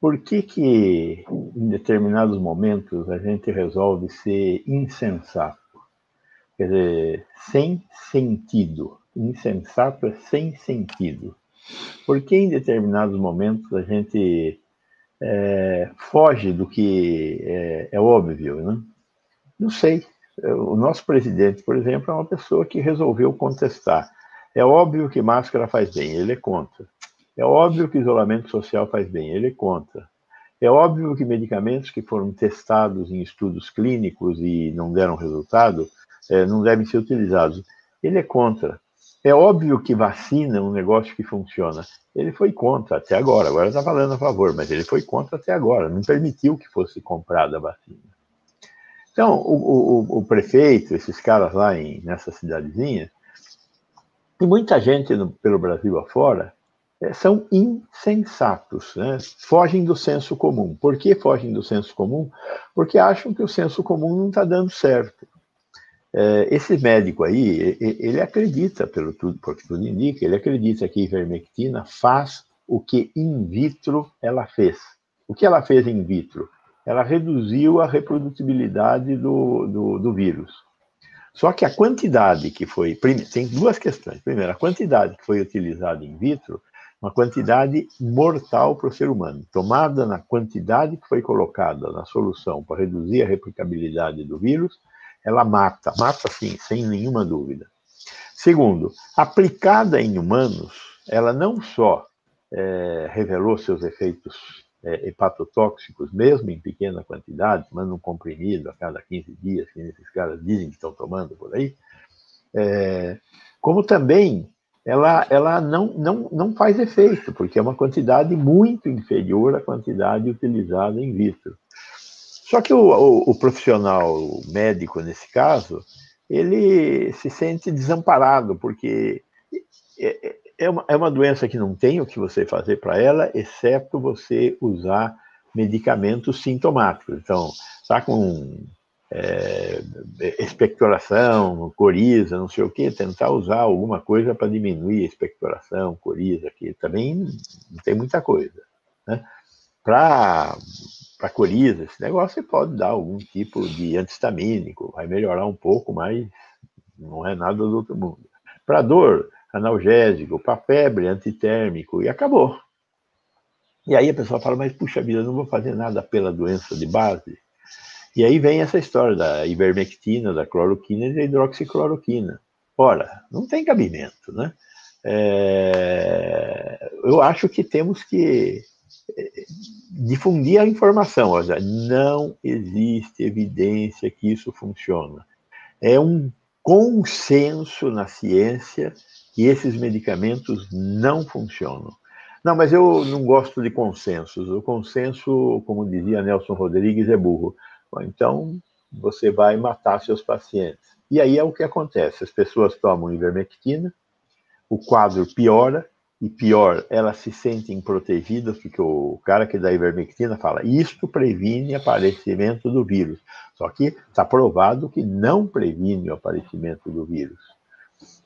Por que, que em determinados momentos a gente resolve ser insensato? Quer dizer, sem sentido. Insensato é sem sentido. Por que em determinados momentos a gente é, foge do que é, é óbvio? Né? Não sei. O nosso presidente, por exemplo, é uma pessoa que resolveu contestar. É óbvio que máscara faz bem, ele é contra. É óbvio que isolamento social faz bem, ele é contra. É óbvio que medicamentos que foram testados em estudos clínicos e não deram resultado é, não devem ser utilizados. Ele é contra. É óbvio que vacina é um negócio que funciona. Ele foi contra até agora. Agora está falando a favor, mas ele foi contra até agora. Não permitiu que fosse comprada a vacina. Então, o, o, o prefeito, esses caras lá em, nessa cidadezinha, e muita gente no, pelo Brasil afora, são insensatos, né? fogem do senso comum. Por que fogem do senso comum? Porque acham que o senso comum não está dando certo. é, esse médico aí, ele acredita, pelo tudo, porque tudo indica, ele acredita que a ivermectina faz o que in vitro ela fez. O que ela fez in vitro? Ela reduziu a reprodutibilidade do, do, do vírus. Só que a quantidade que foi. Tem duas questões. Primeiro, a quantidade que foi utilizada in vitro, uma quantidade mortal para o ser humano. Tomada na quantidade que foi colocada na solução para reduzir a replicabilidade do vírus, ela mata, mata sim, sem nenhuma dúvida. Segundo, aplicada em humanos, ela não só é, revelou seus efeitos é, hepatotóxicos, mesmo em pequena quantidade, tomando um comprimido a cada 15 dias, que esses caras dizem que estão tomando por aí, é, como também ela, ela não, não, não faz efeito, porque é uma quantidade muito inferior à quantidade utilizada em vitro. Só que o, o, o profissional o médico, nesse caso, ele se sente desamparado, porque é, é, é uma, é uma doença que não tem o que você fazer para ela, exceto você usar medicamentos sintomáticos. Então, está com é, expectoração, coriza, não sei o quê, tentar usar alguma coisa para diminuir a expectoração, coriza, que também não tem muita coisa. Né? Para coriza, esse negócio você pode dar algum tipo de antistamínico, vai melhorar um pouco, mas não é nada do outro mundo. Para dor, analgésico, para febre, antitérmico, e acabou. E aí a pessoa fala, mas puxa vida, não vou fazer nada pela doença de base. E aí vem essa história da ivermectina, da cloroquina e da hidroxicloroquina. Ora, não tem cabimento, né? É... eu acho que temos que difundir a informação. Olha, não existe evidência que isso funciona. É um consenso na ciência que esses medicamentos não funcionam. Não, mas eu não gosto de consensos. O consenso, como dizia Nelson Rodrigues, é burro. Então, você vai matar seus pacientes. E aí é o que acontece: as pessoas tomam ivermectina, o quadro piora, e pior, elas se sentem protegidas, porque o cara que dá ivermectina fala, isto previne aparecimento do vírus. Só que está provado que não previne o aparecimento do vírus.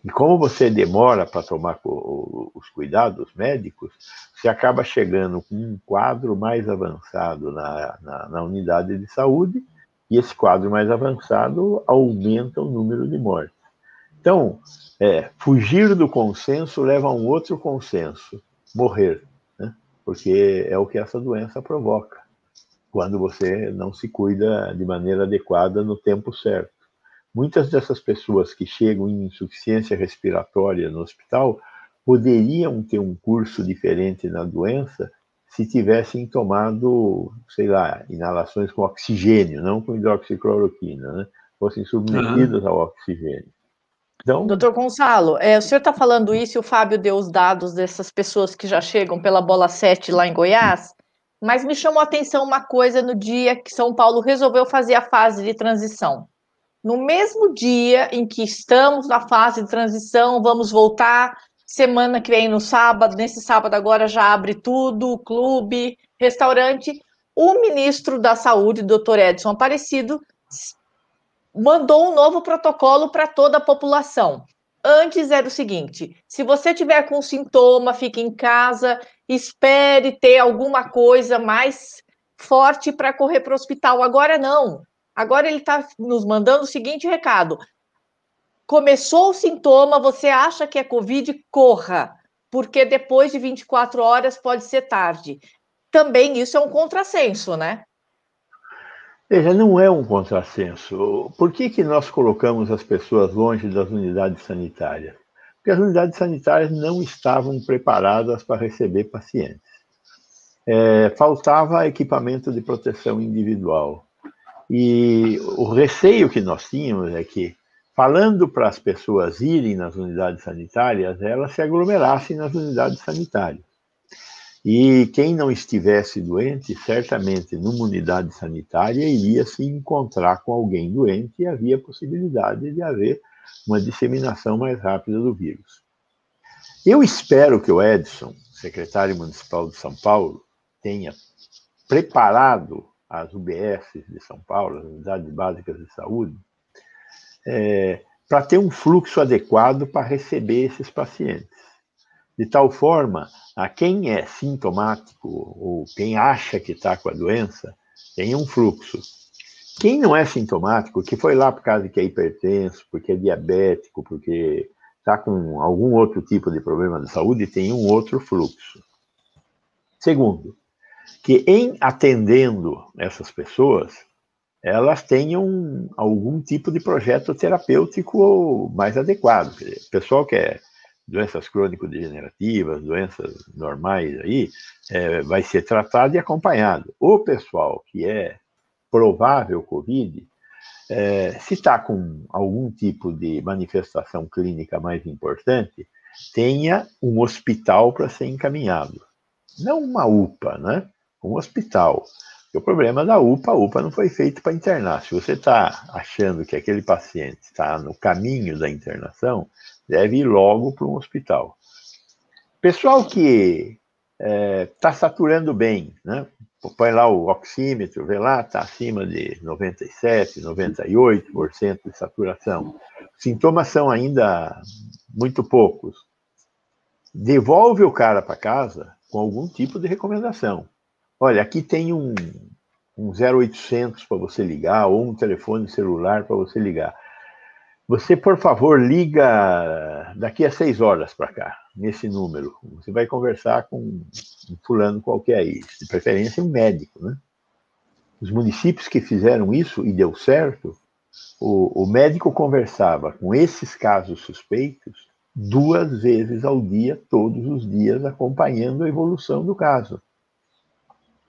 E como você demora para tomar os cuidados médicos, você acaba chegando com um quadro mais avançado na, na, na unidade de saúde, e esse quadro mais avançado aumenta o número de mortes. Então, é, fugir do consenso leva a um outro consenso, morrer, né? porque é o que essa doença provoca, quando você não se cuida de maneira adequada no tempo certo. Muitas dessas pessoas que chegam em insuficiência respiratória no hospital poderiam ter um curso diferente na doença se tivessem tomado, sei lá, inalações com oxigênio, não com hidroxicloroquina, né? fossem submetidas uhum. ao oxigênio. Então... Doutor Gonçalo, é, o senhor está falando isso e o Fábio deu os dados dessas pessoas que já chegam pela bola 7 lá em Goiás, mas me chamou a atenção uma coisa no dia que São Paulo resolveu fazer a fase de transição. No mesmo dia em que estamos na fase de transição, vamos voltar semana que vem no sábado, nesse sábado agora já abre tudo, clube, restaurante. O ministro da Saúde, doutor Edson Aparecido, mandou um novo protocolo para toda a população. Antes era o seguinte: se você tiver com sintoma, fique em casa, espere ter alguma coisa mais forte para correr para o hospital. Agora não. Agora ele está nos mandando o seguinte recado: começou o sintoma, você acha que é Covid, corra, porque depois de 24 horas pode ser tarde. Também isso é um contrassenso, né? Veja, não é um contrassenso. Por que, que nós colocamos as pessoas longe das unidades sanitárias? Porque as unidades sanitárias não estavam preparadas para receber pacientes. É, faltava equipamento de proteção individual. E o receio que nós tínhamos é que, falando para as pessoas irem nas unidades sanitárias, elas se aglomerassem nas unidades sanitárias. E quem não estivesse doente, certamente numa unidade sanitária iria se encontrar com alguém doente e havia possibilidade de haver uma disseminação mais rápida do vírus. Eu espero que o Edson, secretário municipal de São Paulo, tenha preparado as UBS de São Paulo, as unidades básicas de saúde, é, para ter um fluxo adequado para receber esses pacientes. De tal forma, a quem é sintomático ou quem acha que está com a doença, tem um fluxo. Quem não é sintomático, que foi lá por causa que é hipertenso, porque é diabético, porque está com algum outro tipo de problema de saúde, tem um outro fluxo. Segundo, que em atendendo essas pessoas, elas tenham algum tipo de projeto terapêutico mais adequado. O pessoal que é doenças crônico-degenerativas, doenças normais aí, é, vai ser tratado e acompanhado. O pessoal que é provável Covid, é, se está com algum tipo de manifestação clínica mais importante, tenha um hospital para ser encaminhado. Não uma UPA, né? Um hospital. o problema da UPA, a UPA não foi feito para internar. Se você está achando que aquele paciente está no caminho da internação, deve ir logo para um hospital. Pessoal que está é, tá saturando bem, né? põe lá o oxímetro, vê lá, está acima de 97%, 98% de saturação. Sintomas são ainda muito poucos. Devolve o cara para casa com algum tipo de recomendação. Olha, aqui tem um, um 0800 para você ligar, ou um telefone celular para você ligar. Você, por favor, liga daqui a seis horas para cá, nesse número. Você vai conversar com um fulano qualquer aí, de preferência um médico, né? Os municípios que fizeram isso e deu certo, o, o médico conversava com esses casos suspeitos duas vezes ao dia, todos os dias, acompanhando a evolução do caso.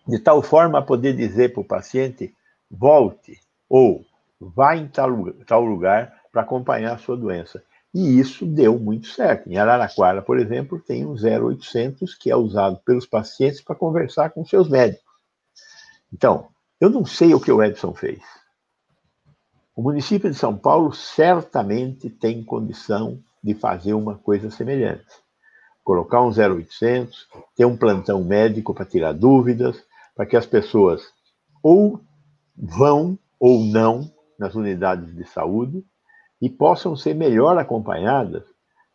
De tal forma a poder dizer para o paciente: volte ou vá em tal, lugar para acompanhar a sua doença. E isso deu muito certo. Em Araraquara, por exemplo, tem um 0800 que é usado pelos pacientes para conversar com seus médicos. Então, eu não sei o que o Edson fez. O município de São Paulo certamente tem condição de fazer uma coisa semelhante. Colocar um 0800, ter um plantão médico para tirar dúvidas, para que as pessoas ou vão ou não nas unidades de saúde e possam ser melhor acompanhadas,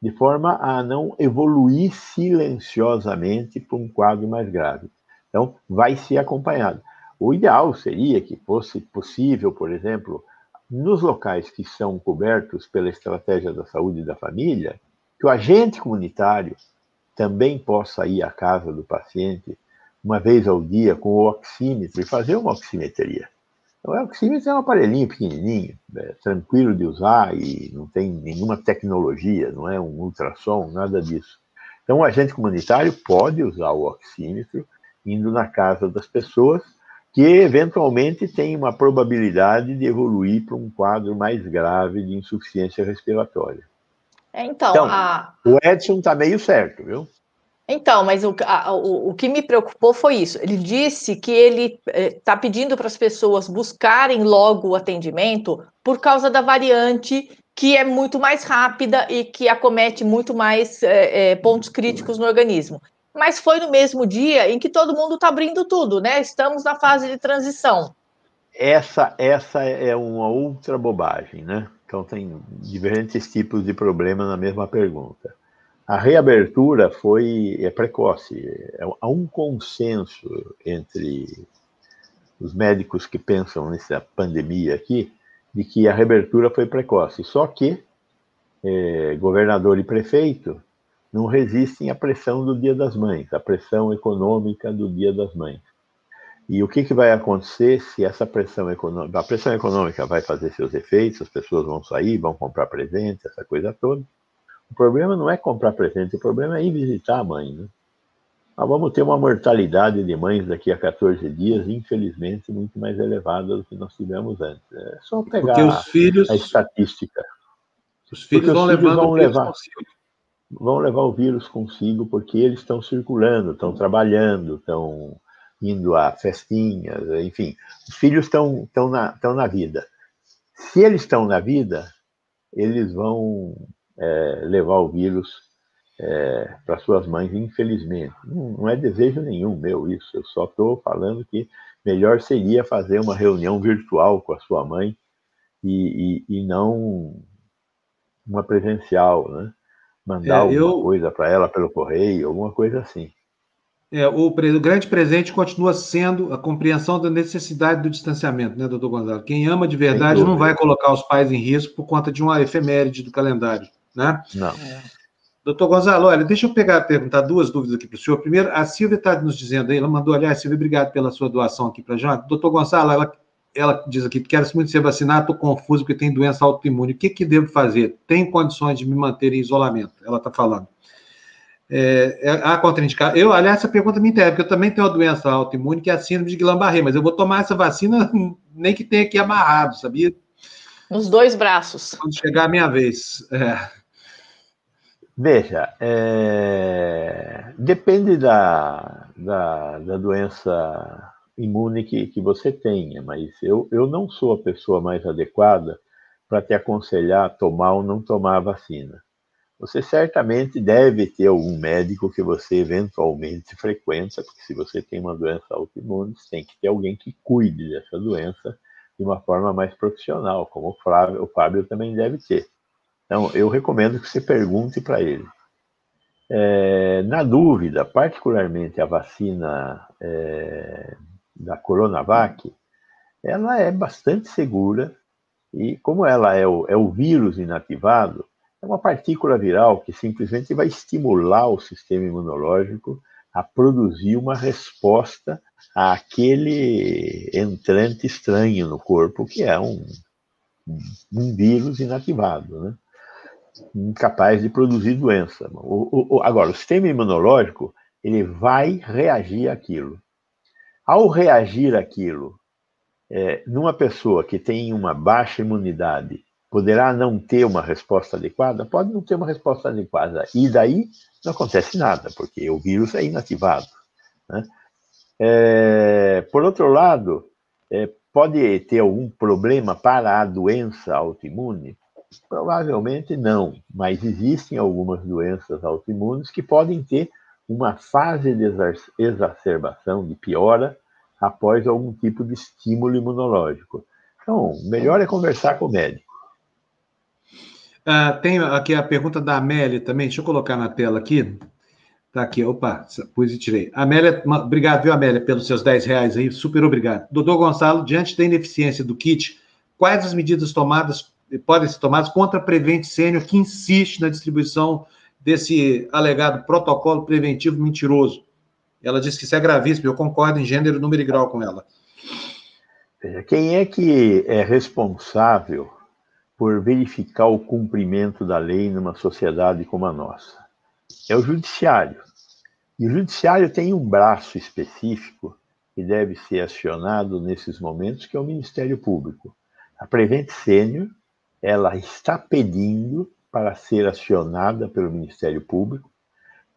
de forma a não evoluir silenciosamente para um quadro mais grave. Então, vai ser acompanhado. O ideal seria que fosse possível, por exemplo, nos locais que são cobertos pela estratégia da saúde da família, que o agente comunitário também possa ir à casa do paciente uma vez ao dia com o oxímetro e fazer uma oximetria. Então, o oxímetro é um aparelhinho pequenininho, é tranquilo de usar e não tem nenhuma tecnologia, não é um ultrassom, nada disso. Então, o agente comunitário pode usar o oxímetro indo na casa das pessoas que eventualmente têm uma probabilidade de evoluir para um quadro mais grave de insuficiência respiratória. É, então, então a... o Edson está meio certo, viu? Então, mas o, a, o, o, que me preocupou foi isso. Ele disse que ele está eh, pedindo para as pessoas buscarem logo o atendimento por causa da variante que é muito mais rápida e que acomete muito mais eh, eh, pontos críticos no organismo. Mas foi no mesmo dia em que todo mundo está abrindo tudo, né? Estamos na fase de transição. Essa, essa é uma outra bobagem, né? Então tem diferentes tipos de problema na mesma pergunta. A reabertura foi é precoce. É, há um consenso entre os médicos que pensam nessa pandemia aqui de que a reabertura foi precoce. Só que é, governador e prefeito não resistem à pressão do Dia das Mães, à pressão econômica do Dia das Mães. E o que, que vai acontecer se essa pressão econômica, a pressão econômica vai fazer seus efeitos, as pessoas vão sair, vão comprar presente, essa coisa toda. O problema não é comprar presente, o problema é ir visitar a mãe. Né? Nós vamos ter uma mortalidade de mães daqui a 14 dias, infelizmente, muito mais elevada do que nós tivemos antes. É só pegar filhos, a estatística. Os filhos vão, os filhos vão levar vão levar o vírus consigo porque eles estão circulando, estão trabalhando, estão indo a festinhas, enfim. Os filhos estão, estão, na, estão na vida. Se eles estão na vida, eles vão é, levar o vírus é, para suas mães, infelizmente. Não, não, é desejo nenhum meu isso, eu só estou falando que melhor seria fazer uma reunião virtual com a sua mãe e, e, e não uma presencial, né? Mandar é, alguma eu... coisa para ela pelo correio, alguma coisa assim. É, o, o, grande presente continua sendo a compreensão da necessidade do distanciamento, né, doutor Gonzalo? Quem ama de verdade não vai colocar os pais em risco por conta de uma efeméride do calendário, né? Não. É. Doutor Gonzalo, olha, deixa eu pegar, perguntar duas dúvidas aqui para o senhor. Primeiro, a Silvia está nos dizendo aí, ela mandou, aliás, Silvia, obrigado pela sua doação aqui para a gente. Doutor Gonzalo, ela, ela diz aqui, quero muito ser vacinado, estou confuso porque tem doença autoimune. O que, que devo fazer? Tem condições de me manter em isolamento? Ela está falando. É, é, há contraindicação. Eu, aliás, essa pergunta me interessa, porque eu também tenho uma doença autoimune, que é a síndrome de Guillain-Barré, mas eu vou tomar essa vacina nem que tenha aqui amarrado, sabia? Nos dois braços. Quando chegar a minha vez. É. Veja, é... depende da, da, da, doença imune que, que você tenha, mas eu, eu não sou a pessoa mais adequada para te aconselhar a tomar ou não tomar a vacina você certamente deve ter algum médico que você eventualmente frequenta, porque se você tem uma doença autoimune, tem que ter alguém que cuide dessa doença de uma forma mais profissional, como o Fábio, o Fábio também deve ter. Então, eu recomendo que você pergunte para ele. É, na dúvida, particularmente a vacina é, da Coronavac, ela é bastante segura e como ela é o, é o vírus inativado, é uma partícula viral que simplesmente vai estimular o sistema imunológico a produzir uma resposta àquele entrante estranho no corpo, que é um, um vírus inativado, né? incapaz de produzir doença. O, o, agora, o sistema imunológico ele vai reagir àquilo. Ao reagir àquilo, é, numa pessoa que tem uma baixa imunidade poderá não ter uma resposta adequada? Pode não ter uma resposta adequada. E daí não acontece nada, porque o vírus é inativado. Né? É, por outro lado, é, pode ter algum problema para a doença autoimune? Provavelmente não, mas existem algumas doenças autoimunes que podem ter uma fase de exacerbação, de piora, após algum tipo de estímulo imunológico. Então, melhor é conversar com o médico. Uh, tem aqui a pergunta da Amélia também, deixa eu colocar na tela aqui. Tá aqui, opa, pus e tirei. Amélia, obrigado, viu, Amélia, pelos seus 10 reais aí, super obrigado. Doutor Gonçalo, diante da ineficiência do kit, quais as medidas tomadas, podem ser tomadas contra a Prevent Sênior, que insiste na distribuição desse alegado protocolo preventivo mentiroso? Ela disse que isso é gravíssimo, eu concordo em gênero, número e grau com ela. Quem é que é responsável por verificar o cumprimento da lei numa sociedade como a nossa? É o judiciário. E o judiciário tem um braço específico que deve ser acionado nesses momentos, que é o Ministério Público. A Prevent Sênior, ela está pedindo para ser acionada pelo Ministério Público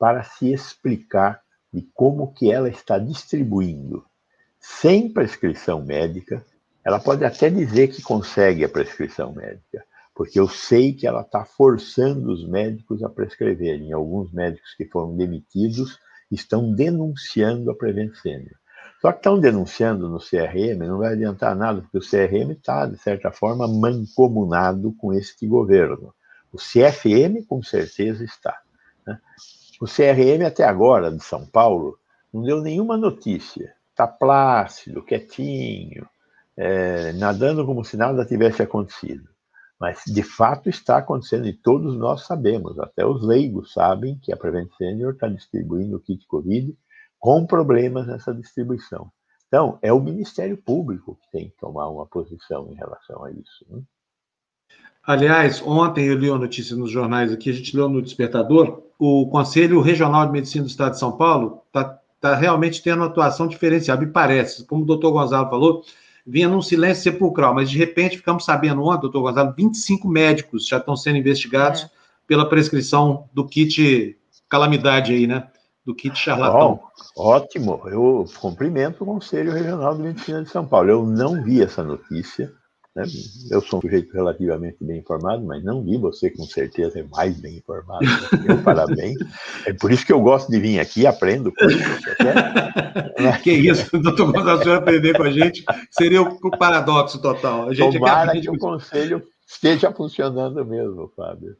para se explicar de como que ela está distribuindo, sem prescrição médica, ela pode até dizer que consegue a prescrição médica, porque eu sei que ela está forçando os médicos a prescreverem. Alguns médicos que foram demitidos estão denunciando a Prevent Senior. Só que estão denunciando no CRM, não vai adiantar nada, porque o CRM está, de certa forma, mancomunado com este governo. O CFM, com certeza, está. Né? O CRM, até agora, de São Paulo, não deu nenhuma notícia. Está plácido, quietinho, é, nadando como se nada tivesse acontecido. Mas, de fato, está acontecendo e todos nós sabemos, até os leigos sabem que a Prevent Senior está distribuindo o kit Covid com problemas nessa distribuição. Então, é o Ministério Público que tem que tomar uma posição em relação a isso. Né? Aliás, ontem eu li uma notícia nos jornais aqui, a gente leu no Despertador, o Conselho Regional de Medicina do Estado de São Paulo está tá realmente tendo uma atuação diferenciada, me parece. Como o doutor Gonzalo falou, vinha num silêncio sepulcral, mas de repente ficamos sabendo ontem, doutor Gonzalo, 25 médicos já estão sendo investigados é. pela prescrição do kit calamidade aí, né? Do kit charlatão. ótimo, eu cumprimento o Conselho Regional de Medicina de São Paulo. Eu não vi essa notícia, Né? Eu sou um sujeito relativamente bem informado, mas não vi você com certeza é mais bem informado. Meu parabéns. É por isso que eu gosto de vir aqui, aprendo. Né? Que isso, doutor Gonçalves, aprender com a gente seria o paradoxo total. A gente Tomara que o conselho esteja funcionando mesmo, Fábio.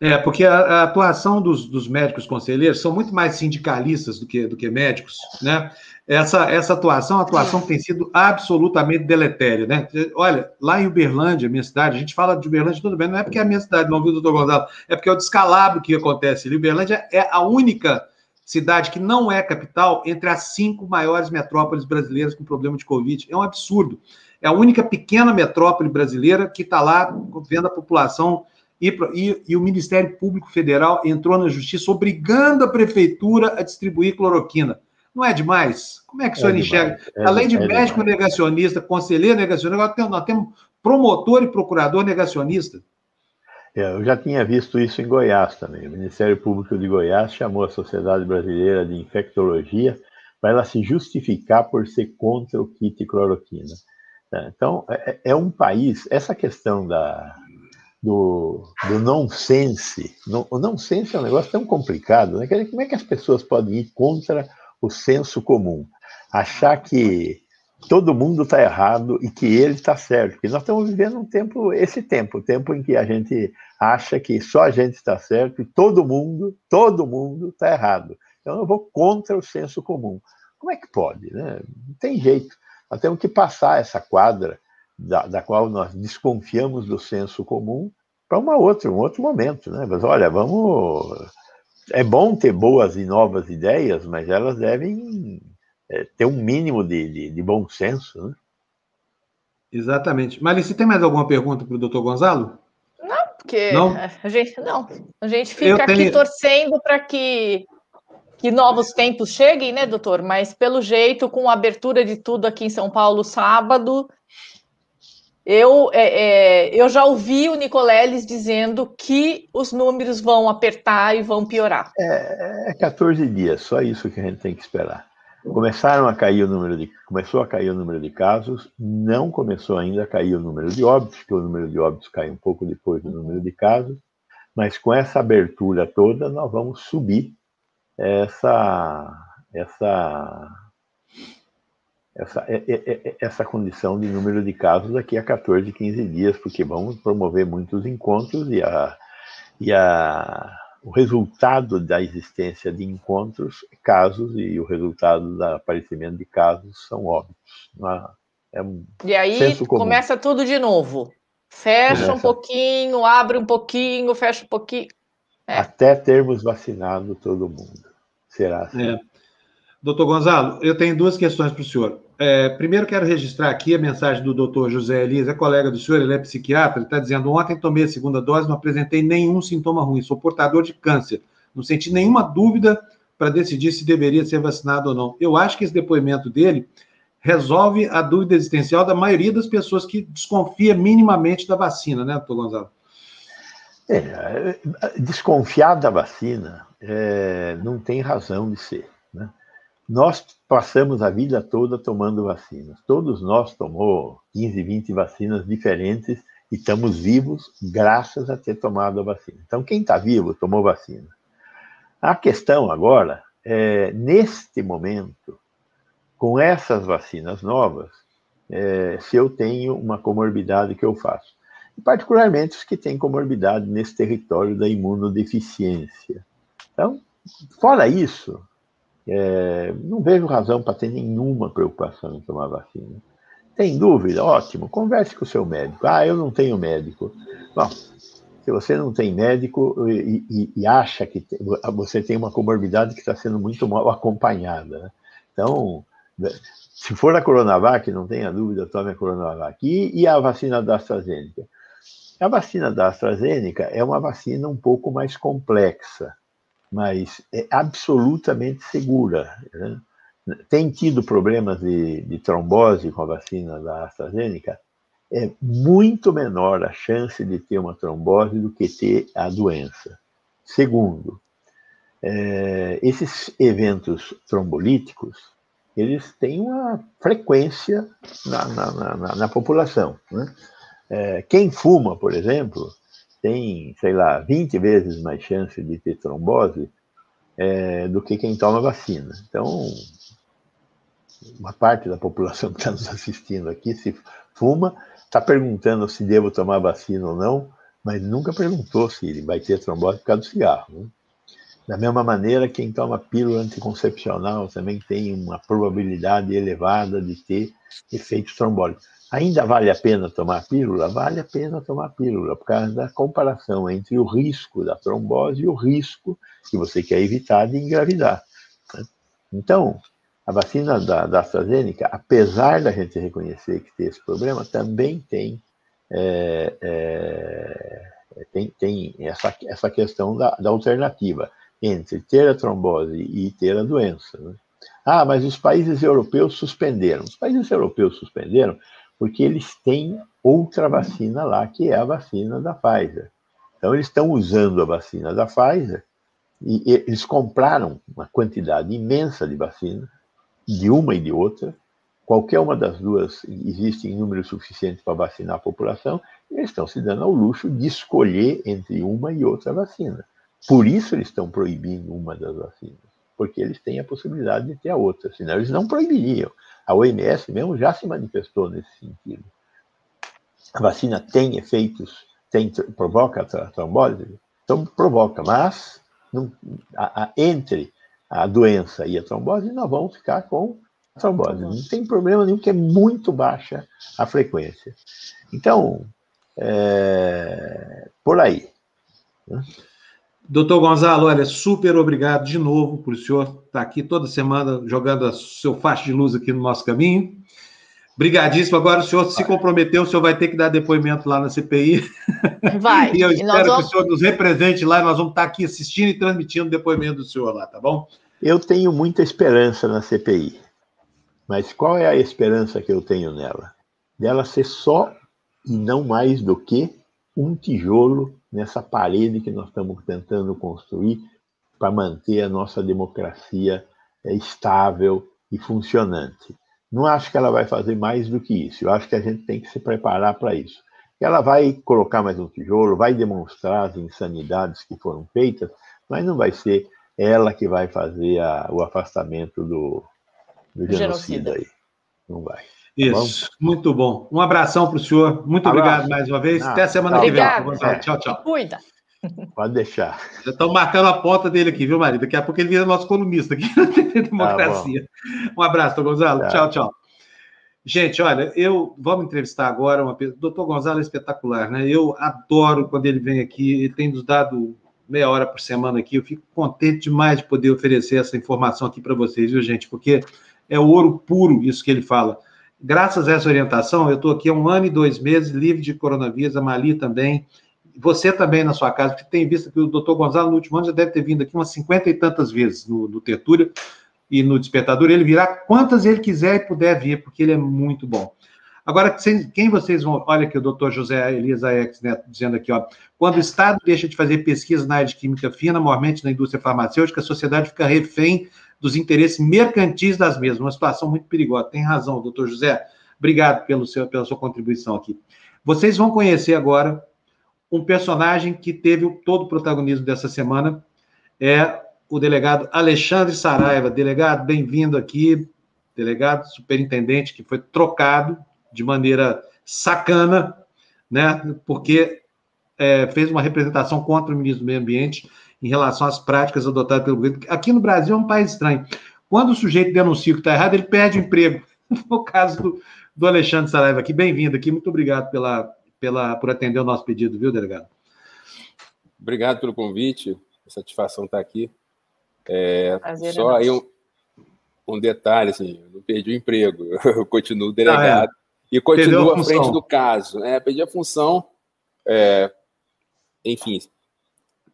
É, porque a, a atuação dos, dos, médicos conselheiros são muito mais sindicalistas do que, do que médicos, né? Essa, essa atuação, a atuação tem sido absolutamente deletéria, né? Olha, lá em Uberlândia, minha cidade, a gente fala de Uberlândia tudo bem, não é porque é a minha cidade, não viu, doutor Gonzalo? É porque é o descalabro que acontece ali. Uberlândia é a única cidade que não é capital entre as cinco maiores metrópoles brasileiras com problema de Covid. É um absurdo. É a única pequena metrópole brasileira que está lá vendo a população e, e, e, o Ministério Público Federal entrou na justiça obrigando a prefeitura a distribuir cloroquina. Não é demais? Como é que o senhor é enxerga? É, Além de é médico demais. negacionista, conselheiro negacionista, agora nós temos promotor e procurador negacionista. É, eu já tinha visto isso em Goiás também. O Ministério Público de Goiás chamou a Sociedade Brasileira de Infectologia para ela se justificar por ser contra o kit cloroquina. Então, é, é um país, essa questão da, do, do nonsense. No, o nonsense é um negócio tão complicado, né? Como é que as pessoas podem ir contra o senso comum? Achar que todo mundo está errado e que ele está certo. Porque nós estamos vivendo um tempo, esse tempo, o tempo em que a gente acha que só a gente está certo e todo mundo, todo mundo está errado. Então eu vou contra o senso comum. Como é que pode? Né? Não tem jeito. Nós temos que passar essa quadra da, da qual nós desconfiamos do senso comum para uma outra, um outro momento, né? Mas olha, vamos. É bom ter boas e novas ideias, mas elas devem é, ter um mínimo de, de, de, bom senso, né? Exatamente. Malice, tem mais alguma pergunta para o doutor Gonzalo? Não, porque não? a gente não. A gente fica tenho... aqui torcendo para que que novos tempos cheguem, né, doutor? Mas pelo jeito, com a abertura de tudo aqui em São Paulo sábado, eu, é, é, eu já ouvi o Nicoleles dizendo que os números vão apertar e vão piorar. É, é 14 dias, só isso que a gente tem que esperar. Começaram a cair o número de, começou a cair o número de casos, não começou ainda a cair o número de óbitos, porque o número de óbitos cai um pouco depois do número de casos, mas com essa abertura toda nós vamos subir essa essa essa, é, é, é, essa condição de número de casos daqui a 14, 15 dias, porque vamos promover muitos encontros e, a, e a, o resultado da existência de encontros, casos, e o resultado do aparecimento de casos são óbvios. É um e aí começa tudo de novo. Fecha começa. um pouquinho, abre um pouquinho, fecha um pouquinho. É. Até termos vacinado todo mundo. Será assim. É. Doutor Gonzalo, eu tenho duas questões para o senhor. É, primeiro, quero registrar aqui a mensagem do doutor José Elias, é colega do senhor, ele é psiquiatra, ele está dizendo: ontem tomei a segunda dose, não apresentei nenhum sintoma ruim, sou portador de câncer, não senti nenhuma dúvida para decidir se deveria ser vacinado ou não. Eu acho que esse depoimento dele resolve a dúvida existencial da maioria das pessoas que desconfia minimamente da vacina, né, doutor Gonzalo? É, desconfiar da vacina é, não tem razão de ser. Nós passamos a vida toda tomando vacinas. Todos nós tomou 15, 20 vacinas diferentes e estamos vivos graças a ter tomado a vacina. Então, quem está vivo tomou vacina. A questão agora é, neste momento, com essas vacinas novas, é, se eu tenho uma comorbidade que eu faço. E particularmente os que têm comorbidade nesse território da imunodeficiência. Então, fora isso, é, não vejo razão para ter nenhuma preocupação em tomar vacina. Tem dúvida? Ótimo, converse com o seu médico. Ah, eu não tenho médico. Bom, se você não tem médico e, e, e acha que tem, você tem uma comorbidade que está sendo muito mal acompanhada, né? então, se for a Coronavac, não tenha dúvida, tome a Coronavac. E, e a vacina da AstraZeneca? A vacina da AstraZeneca é uma vacina um pouco mais complexa mas é absolutamente segura. Né? Tem tido problemas de, de, trombose com a vacina da AstraZeneca? É muito menor a chance de ter uma trombose do que ter a doença. Segundo, é, esses eventos trombolíticos, eles têm uma frequência na, na, na, na população. Né? É, quem fuma, por exemplo, tem, sei lá, 20 vezes mais chance de ter trombose é, do que quem toma vacina. Então, uma parte da população que está nos assistindo aqui, se fuma, está perguntando se devo tomar vacina ou não, mas nunca perguntou se vai ter trombose por causa do cigarro. Né? Da mesma maneira, quem toma pílula anticoncepcional também tem uma probabilidade elevada de ter efeitos trombólicos. Ainda vale a pena tomar pílula? Vale a pena tomar pílula, por causa da comparação entre o risco da trombose e o risco que você quer evitar de engravidar. Né? Então, a vacina da, da AstraZeneca, apesar da gente reconhecer que tem esse problema, também tem, é, é, tem, tem essa, essa questão da, da alternativa entre ter a trombose e ter a doença. Né? Ah, mas os países europeus suspenderam. Os países europeus suspenderam porque eles têm outra vacina lá, que é a vacina da Pfizer. Então, eles estão usando a vacina da Pfizer e eles compraram uma quantidade imensa de vacina, de uma e de outra. Qualquer uma das duas existe em número suficiente para vacinar a população, e eles estão se dando ao luxo de escolher entre uma e outra vacina. Por isso eles estão proibindo uma das vacinas, porque eles têm a possibilidade de ter a outra, senão eles não proibiriam. A OMS mesmo já se manifestou nesse sentido. A vacina tem efeitos, tem, provoca a trombose? Então provoca, mas não, a, a, entre a doença e a trombose, nós vamos ficar com a trombose. Não tem problema nenhum, que é muito baixa a frequência. Então, é, por aí. Né? Doutor Gonzalo, olha, super obrigado de novo por o senhor estar aqui toda semana jogando o seu faixa de luz aqui no nosso caminho. Obrigadíssimo. Agora o senhor se comprometeu, o senhor vai ter que dar depoimento lá na CPI. Vai. e eu espero vamos... que o senhor nos represente lá, nós vamos estar aqui assistindo e transmitindo o depoimento do senhor lá, tá bom? Eu tenho muita esperança na CPI. Mas qual é a esperança que eu tenho nela? Dela ser só e não mais do que um tijolo nessa parede que nós estamos tentando construir para manter a nossa democracia é, estável e funcionante. Não acho que ela vai fazer mais do que isso. Eu acho que a gente tem que se preparar para isso. Ela vai colocar mais um tijolo, vai demonstrar as insanidades que foram feitas, mas não vai ser ela que vai fazer a, o afastamento do, do genocida, genocida aí. Não vai. Isso, tá muito bom. Um abração para o senhor. Muito Abraço. obrigado mais uma vez. Até semana que vem. Tchau, tchau. Cuida. Pode deixar. Já estão marcando a porta dele aqui, viu, marido? Daqui a pouco ele vira nosso colunista aqui na Democracia. Tá um abraço, Gonzalo. Tá. Tchau, tchau. Gente, olha, eu vamos entrevistar agora uma pessoa. Doutor Gonzalo é espetacular, né? Eu adoro quando ele vem aqui, ele tem nos dado meia hora por semana aqui. Eu fico contente demais de poder oferecer essa informação aqui para vocês, viu, gente? Porque é o ouro puro isso que ele fala graças a essa orientação, eu estou aqui há um ano e dois meses, livre de coronavírus, a Mali também, você também na sua casa, porque tem visto que o doutor Gonzalo, no último ano, já deve ter vindo aqui umas cinquenta e tantas vezes no, no e no Despertador, ele virá quantas ele quiser e puder vir, porque ele é muito bom. Agora, quem vocês vão. Olha aqui o doutor José Elias Aex Neto dizendo aqui, ó. Quando o Estado deixa de fazer pesquisa na área de química fina, normalmente na indústria farmacêutica, a sociedade fica refém dos interesses mercantis das mesmas. Uma situação muito perigosa. Tem razão, doutor José. Obrigado pelo seu, pela sua contribuição aqui. Vocês vão conhecer agora um personagem que teve todo o protagonismo dessa semana. É o delegado Alexandre Saraiva. Delegado, bem-vindo aqui. Delegado, superintendente, que foi trocado de maneira sacana, né? Porque é, fez uma representação contra o ministro do Meio Ambiente em relação às práticas adotadas pelo governo. Aqui no Brasil é um país estranho. Quando o sujeito denuncia o que está errado, ele perde o emprego. No caso do, do Alexandre Saraiva aqui, bem-vindo aqui. Muito obrigado pela, pela, por atender o nosso pedido, viu, delegado? Obrigado pelo convite. Satisfação estar aqui. É, só aí um, um, detalhe, assim, eu não perdi o emprego, eu continuo delegado ah, é. e continuo à frente do caso. É, perdi a função, é, enfim,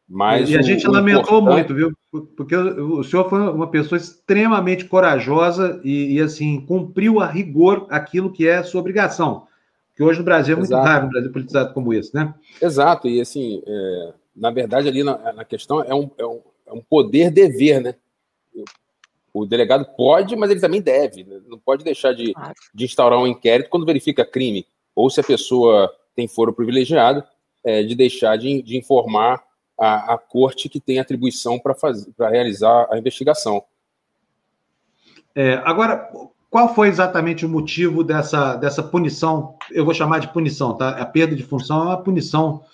mas e a gente lamentou importante... muito, viu? Porque o senhor foi uma pessoa extremamente corajosa e, e, assim, cumpriu a rigor aquilo que é sua obrigação. Que hoje no Brasil é muito Exato. raro, um Brasil politizado como esse, né? Exato, e assim, é, na verdade, ali na, na questão é um, é um, é um poder-dever, né? O delegado pode, mas ele também deve. Né? Não pode deixar de, de instaurar um inquérito quando verifica crime, ou se a pessoa tem foro privilegiado, é, de deixar de, de informar a, a, corte que tem atribuição para realizar a investigação. É, agora, qual foi exatamente o motivo dessa, dessa punição? Eu vou chamar de punição, tá? A perda de função é uma punição.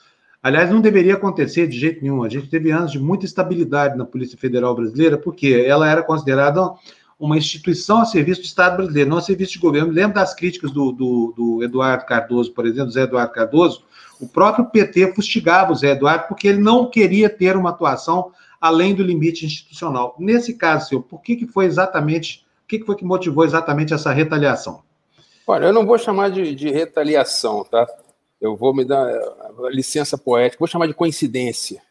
Aliás, não deveria acontecer de jeito nenhum. A gente teve anos de muita estabilidade na Polícia Federal Brasileira, porque ela era considerada uma instituição a serviço do Estado brasileiro, não a serviço de governo. Lembro das críticas do, do, do Eduardo Cardoso, por exemplo, Zé Eduardo Cardoso. O próprio PT fustigava o Zé Eduardo porque ele não queria ter uma atuação além do limite institucional. Nesse caso, senhor, por que, que foi exatamente, o que, que foi que motivou exatamente essa retaliação? Olha, eu não vou chamar de, de retaliação, tá? Eu vou me dar licença poética, vou chamar de coincidência.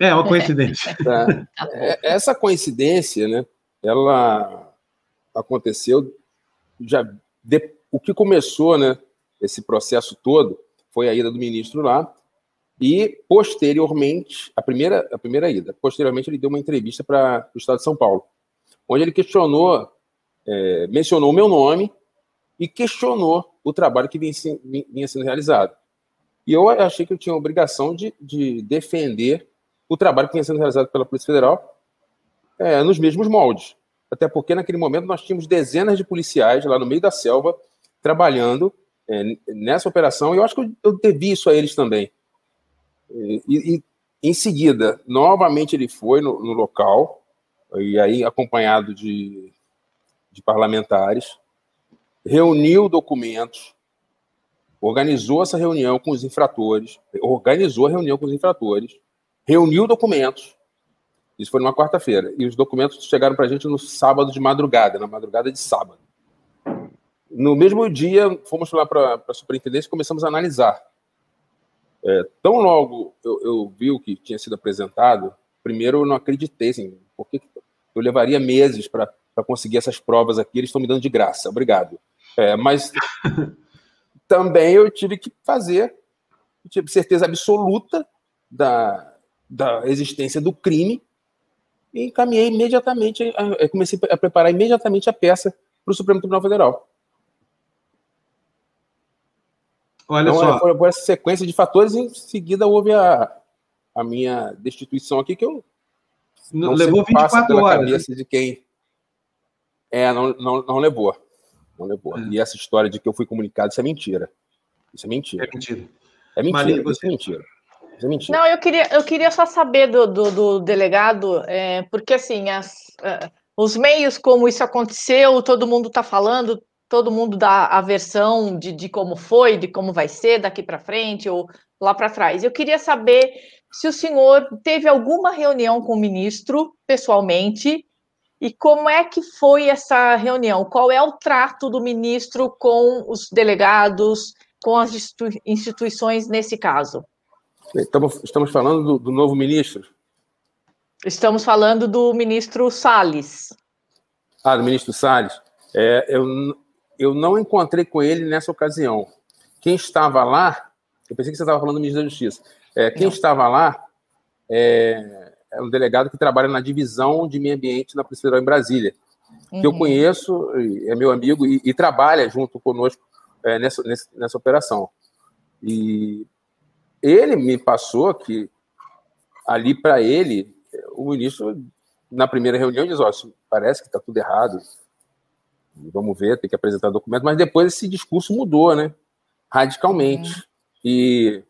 É, uma coincidência. Tá? É, essa coincidência, né, ela aconteceu já de, o que começou, né, esse processo todo foi a ida do ministro lá. E posteriormente a primeira a primeira ida, posteriormente ele deu uma entrevista para o Estado de São Paulo, onde ele questionou, é, mencionou o meu nome e questionou o trabalho que vinha, vinha, sendo realizado. E eu achei que eu tinha a obrigação de, de defender o trabalho que vinha sendo realizado pela Polícia Federal é, nos mesmos moldes. Até porque naquele momento nós tínhamos dezenas de policiais lá no meio da selva trabalhando nessa operação, e eu acho que eu, eu devi isso a eles também. E, e, em seguida, novamente ele foi no, no local, e aí acompanhado de, de parlamentares, reuniu documentos, organizou essa reunião com os infratores, organizou a reunião com os infratores, reuniu documentos, isso foi numa quarta-feira. E os documentos chegaram para a gente no sábado de madrugada, na madrugada de sábado. No mesmo dia, fomos lá para a superintendência e começamos a analisar. É, tão logo eu, eu, vi o que tinha sido apresentado, primeiro eu não acreditei, assim, porque eu levaria meses para conseguir essas provas aqui, eles estão me dando de graça, obrigado. É, mas também eu tive que fazer, tive certeza absoluta da, da existência do crime e encaminhei imediatamente, comecei a preparar imediatamente a peça para o Supremo Tribunal Federal. Olha então, só. Foi, foi essa sequência de fatores, e em seguida houve a, a minha destituição aqui, que eu não, não levou 24 horas. cabeça né? de quem. É, não, não, não levou. Não levou. É. E essa história de que eu fui comunicado, isso é mentira. Isso é mentira. É mentira. É mentira. Isso é mentira. É mentira. Não, eu queria, eu queria só saber do, do, do delegado, é, porque assim, as, uh, os meios como isso aconteceu, todo mundo está falando, todo mundo dá a versão de, de como foi, de como vai ser daqui para frente ou lá para trás. Eu queria saber se o senhor teve alguma reunião com o ministro pessoalmente e como é que foi essa reunião? Qual é o trato do ministro com os delegados, com as instituições nesse caso? Estamos, estamos falando do, do novo ministro? Estamos falando do ministro Salles. Ah, do ministro Salles. É, eu, eu não encontrei com ele nessa ocasião. Quem estava lá, eu pensei que você estava falando do ministro da Justiça. É, quem não. estava lá é, é, um delegado que trabalha na divisão de meio ambiente na Polícia Federal em Brasília, uhum. que eu uhum. conheço, é meu amigo e, e trabalha junto conosco é, nessa, nessa, nessa operação. E ele me passou que ali para ele, o ministro, na primeira reunião, diz: Ó, parece que está tudo errado, vamos ver, tem que apresentar documento, mas depois esse discurso mudou, né? Radicalmente. Uhum. E,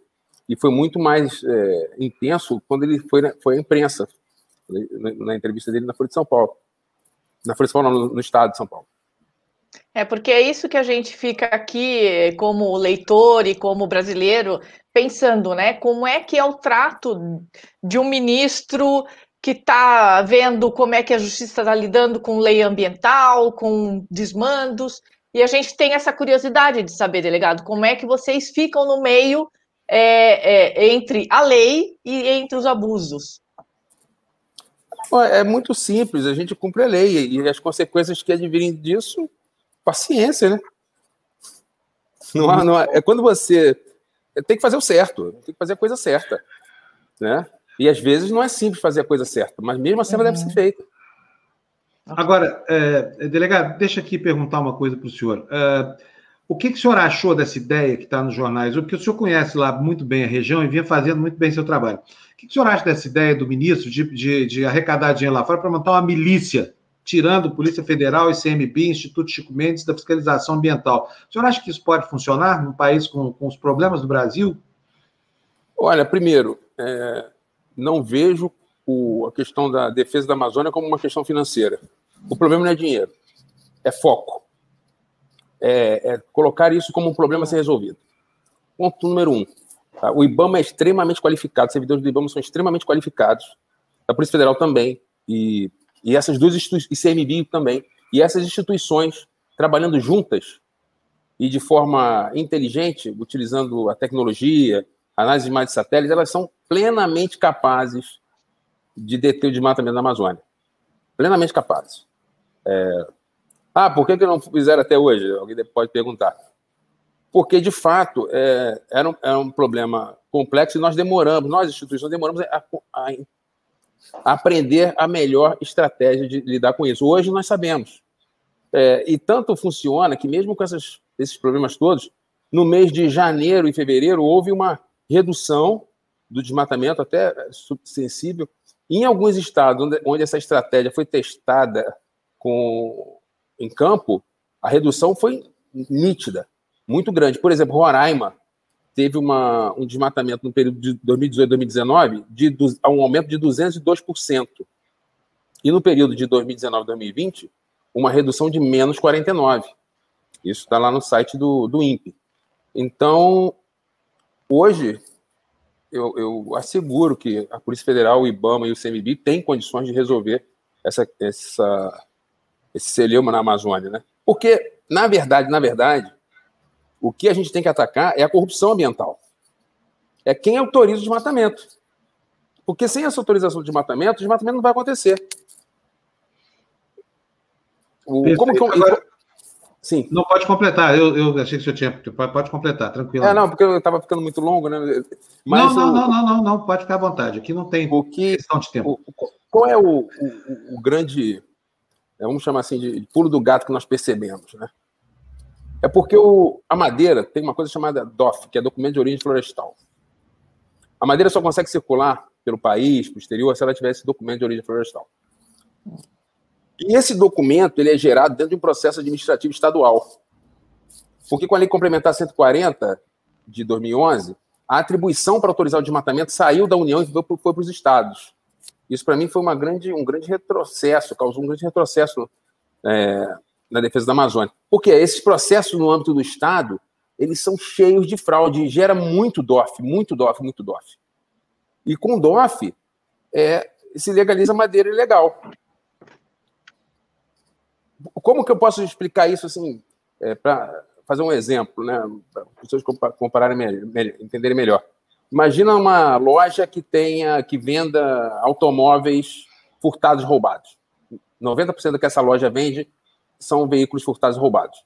e foi muito mais é, intenso quando ele foi, na, foi à imprensa, na, na, entrevista dele na Folha de São Paulo. Na Folha de São Paulo, no, no estado de São Paulo. É porque é isso que a gente fica aqui como leitor e como brasileiro pensando, né? Como é que é o trato de um ministro que está vendo como é que a justiça está lidando com lei ambiental, com desmandos, e a gente tem essa curiosidade de saber, delegado, como é que vocês ficam no meio é, é, entre a lei e entre os abusos. É muito simples, a gente cumpre a lei e as consequências que advirem disso, paciência, né? Não há, não há, é quando você tem que fazer o certo, tem que fazer a coisa certa, né? E às vezes não é simples fazer a coisa certa, mas mesmo assim ela deve ser uhum. feita. Agora, é, delegado, deixa aqui perguntar uma coisa para o senhor. É, O que, que o senhor achou dessa ideia que está nos jornais? Porque o senhor conhece lá muito bem a região e vinha fazendo muito bem seu trabalho. O que, que o senhor acha dessa ideia do ministro de, de, de arrecadar dinheiro lá fora para montar uma milícia, tirando Polícia Federal, ICMB, Instituto Chico Mendes da fiscalização ambiental? O senhor acha que isso pode funcionar num país com, com os problemas do Brasil? Olha, primeiro, é, não vejo o, a questão da defesa da Amazônia como uma questão financeira. O problema não é dinheiro, é foco é, é colocar isso como um problema a ser resolvido. Ponto número um. Tá? O IBAMA é extremamente qualificado, os servidores do IBAMA são extremamente qualificados, a Polícia Federal também, e, e essas duas instituições, CMB também, e essas instituições trabalhando juntas e de forma inteligente, utilizando a tecnologia, análise de imagens satélites, elas são plenamente capazes de deter o desmatamento da Amazônia. Plenamente capazes. É, ah, por que, que não fizeram até hoje? Alguém pode perguntar. Porque, de fato, é, era, um, era um problema complexo e nós demoramos, nós, instituições, demoramos a, a, a aprender a melhor estratégia de lidar com isso. Hoje nós sabemos. É, e tanto funciona que, mesmo com essas, esses problemas todos, no mês de janeiro e fevereiro houve uma redução do desmatamento, até sensível. Em alguns estados onde, onde essa estratégia foi testada com em campo, a redução foi nítida, muito grande. Por exemplo, Roraima teve uma, um desmatamento no período de 2018 2019 de um aumento de 202%. E no período de 2019 2020, uma redução de menos 49%. Isso está lá no site do, do INPE. Então, hoje, eu, eu, asseguro que a Polícia Federal, o IBAMA e o CMB têm condições de resolver essa, essa esse celeuma na Amazônia, né? Porque, na verdade, na verdade, o que a gente tem que atacar é a corrupção ambiental. É quem autoriza o desmatamento. Porque sem essa autorização de desmatamento, o desmatamento não vai acontecer. O, como que, Agora, sim. Não pode completar. Eu, eu achei que o senhor tinha. Pode completar, tranquilo. É, não, porque eu estava ficando muito longo, né? Mas não, não, não, não, não, pode ficar à vontade. Aqui não tem o que, questão de tempo. O, qual é o, o, o grande é, vamos chamar assim de pulo do gato que nós percebemos, né? É porque o, a madeira tem uma coisa chamada DOF, que é documento de origem florestal. A madeira só consegue circular pelo país, para o exterior, se ela tiver esse documento de origem florestal. E esse documento ele é gerado dentro de um processo administrativo estadual. Porque com a Lei Complementar 140 de 2011, a atribuição para autorizar o desmatamento saiu da União e foi para os estados. Isso, para mim, foi uma grande, um grande retrocesso, causou um grande retrocesso é, na defesa da Amazônia. Porque esses processos no âmbito do Estado, eles são cheios de fraude, gera muito DOF, muito DOF, muito DOF. E com DOF, é, se legaliza madeira ilegal. Como que eu posso explicar isso assim, é, para fazer um exemplo, né, para as pessoas compararem melhor, entenderem melhor? Imagina uma loja que tenha, que venda automóveis furtados roubados. 90% do que essa loja vende são veículos furtados roubados.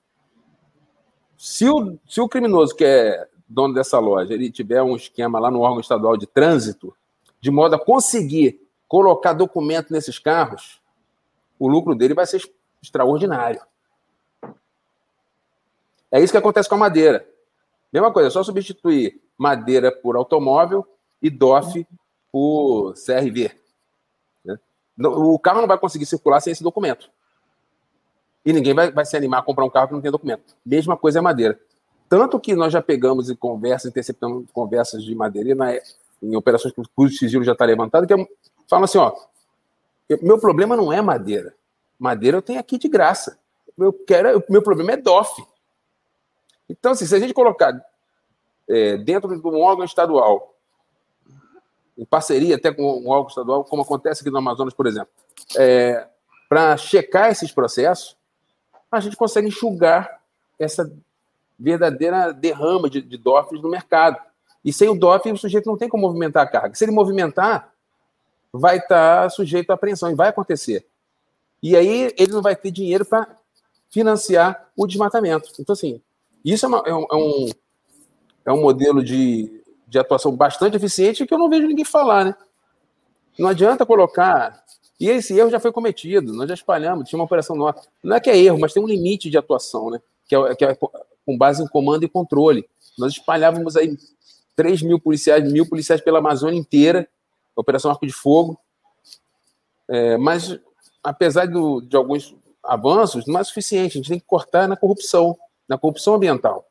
Se o, se o criminoso que é dono dessa loja ele tiver um esquema lá no órgão estadual de trânsito, de modo a conseguir colocar documento nesses carros, o lucro dele vai ser extraordinário. É isso que acontece com a madeira. Mesma coisa, é só substituir madeira por automóvel e DOF por CRV. Né? O carro não vai conseguir circular sem esse documento. E ninguém vai, vai se animar a comprar um carro que não tem documento. Mesma coisa é madeira. Tanto que nós já pegamos em conversas, interceptamos conversas de madeira na, em operações cujo sigilo já está levantado, que é, falam assim, ó, meu problema não é madeira. Madeira eu tenho aqui de graça. Eu quero, meu problema é DOF. Então, assim, se a gente colocar é, dentro de um órgão estadual, em parceria até com um órgão estadual, como acontece aqui no Amazonas, por exemplo, é, para checar esses processos, a gente consegue enxugar essa verdadeira derrama de, de DOFs no mercado. E sem o DOF, o sujeito não tem como movimentar a carga. Se ele movimentar, vai estar tá sujeito à apreensão, e vai acontecer. E aí ele não vai ter dinheiro para financiar o desmatamento. Então, assim, isso é, uma, é, um, é um é um modelo de, de atuação bastante eficiente que eu não vejo ninguém falar, né? Não adianta colocar. E esse erro já foi cometido, nós já espalhamos, tinha uma operação nossa. Não é que é erro, mas tem um limite de atuação, né? Que é, que é com base em comando e controle. Nós espalhávamos aí 3 mil policiais, mil policiais pela Amazônia inteira, Operação Arco de Fogo. É, mas, apesar do, de alguns avanços, não é suficiente. A gente tem que cortar na corrupção, na corrupção ambiental.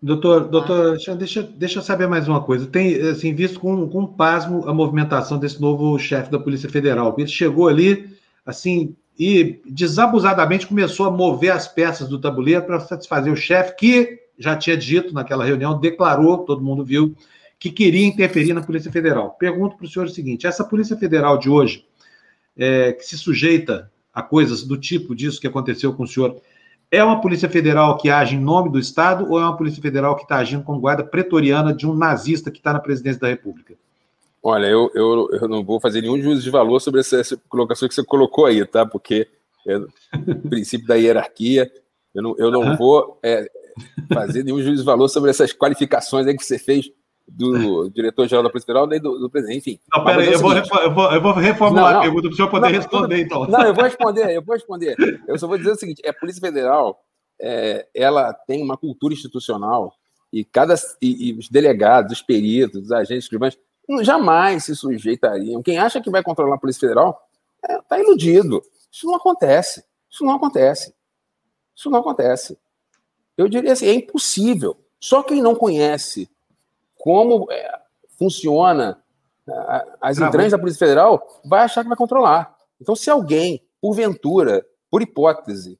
Doutor, doutor, deixa, deixa eu saber mais uma coisa. Tem, assim, visto com, com pasmo a movimentação desse novo chefe da Polícia Federal. Ele chegou ali, assim, e desabusadamente começou a mover as peças do tabuleiro para satisfazer o chefe, que já tinha dito naquela reunião, declarou, todo mundo viu, que queria interferir na Polícia Federal. Pergunto para o senhor o seguinte: essa Polícia Federal de hoje, é, que se sujeita a coisas do tipo disso que aconteceu com o senhor, é uma Polícia Federal que age em nome do Estado ou é uma Polícia Federal que está agindo como guarda pretoriana de um nazista que está na presidência da República? Olha, eu, eu, eu não vou fazer nenhum juízo de valor sobre essa, essa colocação que você colocou aí, tá? Porque é o princípio da hierarquia. Eu não, eu não uhum. vou é, fazer nenhum juízo de valor sobre essas qualificações aí que você fez do diretor-geral da Polícia Federal nem do, do presidente, enfim. Não, pera aí, eu, vou, eu, vou, eu vou reformular não, não, a pergunta para o senhor poder não, responder, então. Não, eu vou responder, eu vou responder. Eu só vou dizer o seguinte: é, a Polícia Federal é, ela tem uma cultura institucional e cada e, e os delegados, os peritos, os agentes escrivães jamais se sujeitariam. Quem acha que vai controlar a Polícia Federal está é, tá iludido. Isso não acontece. Isso não acontece. Isso não acontece. Eu diria assim, é impossível. Só quem não conhece como é, funciona as entranhas da Polícia Federal vai achar que vai controlar. Então, se alguém, porventura, por hipótese,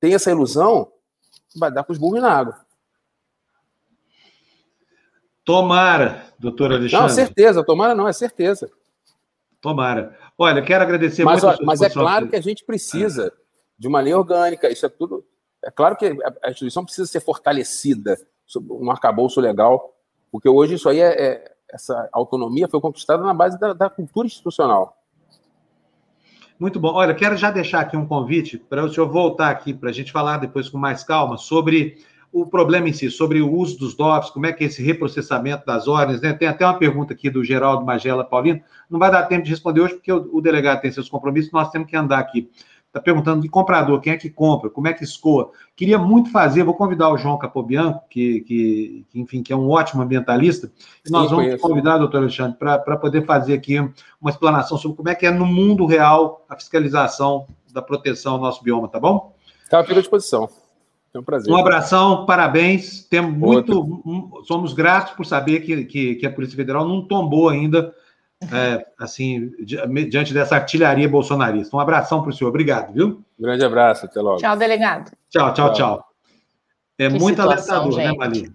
tem essa ilusão, vai dar com os burros na água. Tomara, doutor Alexandre. Não, certeza, tomara não, é certeza. Tomara. Olha, quero agradecer mas, muito. mas é claro que a gente precisa de uma lei orgânica, isso é tudo. É claro que a instituição precisa ser fortalecida, um arcabouço legal, porque hoje isso aí é, é essa autonomia foi conquistada na base da, da cultura institucional. Muito bom. Olha, quero já deixar aqui um convite para o senhor voltar aqui para a gente falar depois com mais calma sobre o problema em si, sobre o uso dos DOPS, como é que é esse reprocessamento das ordens, né? Tem até uma pergunta aqui do Geraldo Magela Paulino, não vai dar tempo de responder hoje, porque o, o delegado tem seus compromissos, nós temos que andar aqui. Está perguntando de comprador, quem é que compra, como é que escoa. Queria muito fazer, vou convidar o João Capobianco, que, que, que enfim, que é um ótimo ambientalista, e nós Sim, vamos conheço. convidar, doutor Alexandre, para poder fazer aqui uma explanação sobre como é que é no mundo real a fiscalização da proteção ao nosso bioma, tá bom? Tá, fico à disposição. É um prazer. Um abração, parabéns. Temos muito, somos gratos por saber que, que, que, a Polícia Federal não tombou ainda, é, assim, diante dessa artilharia bolsonarista. Um abração para o senhor. Obrigado, viu? grande abraço, até logo. Tchau, delegado. Tchau, tchau, tchau. É que muito alertador, né, Maria?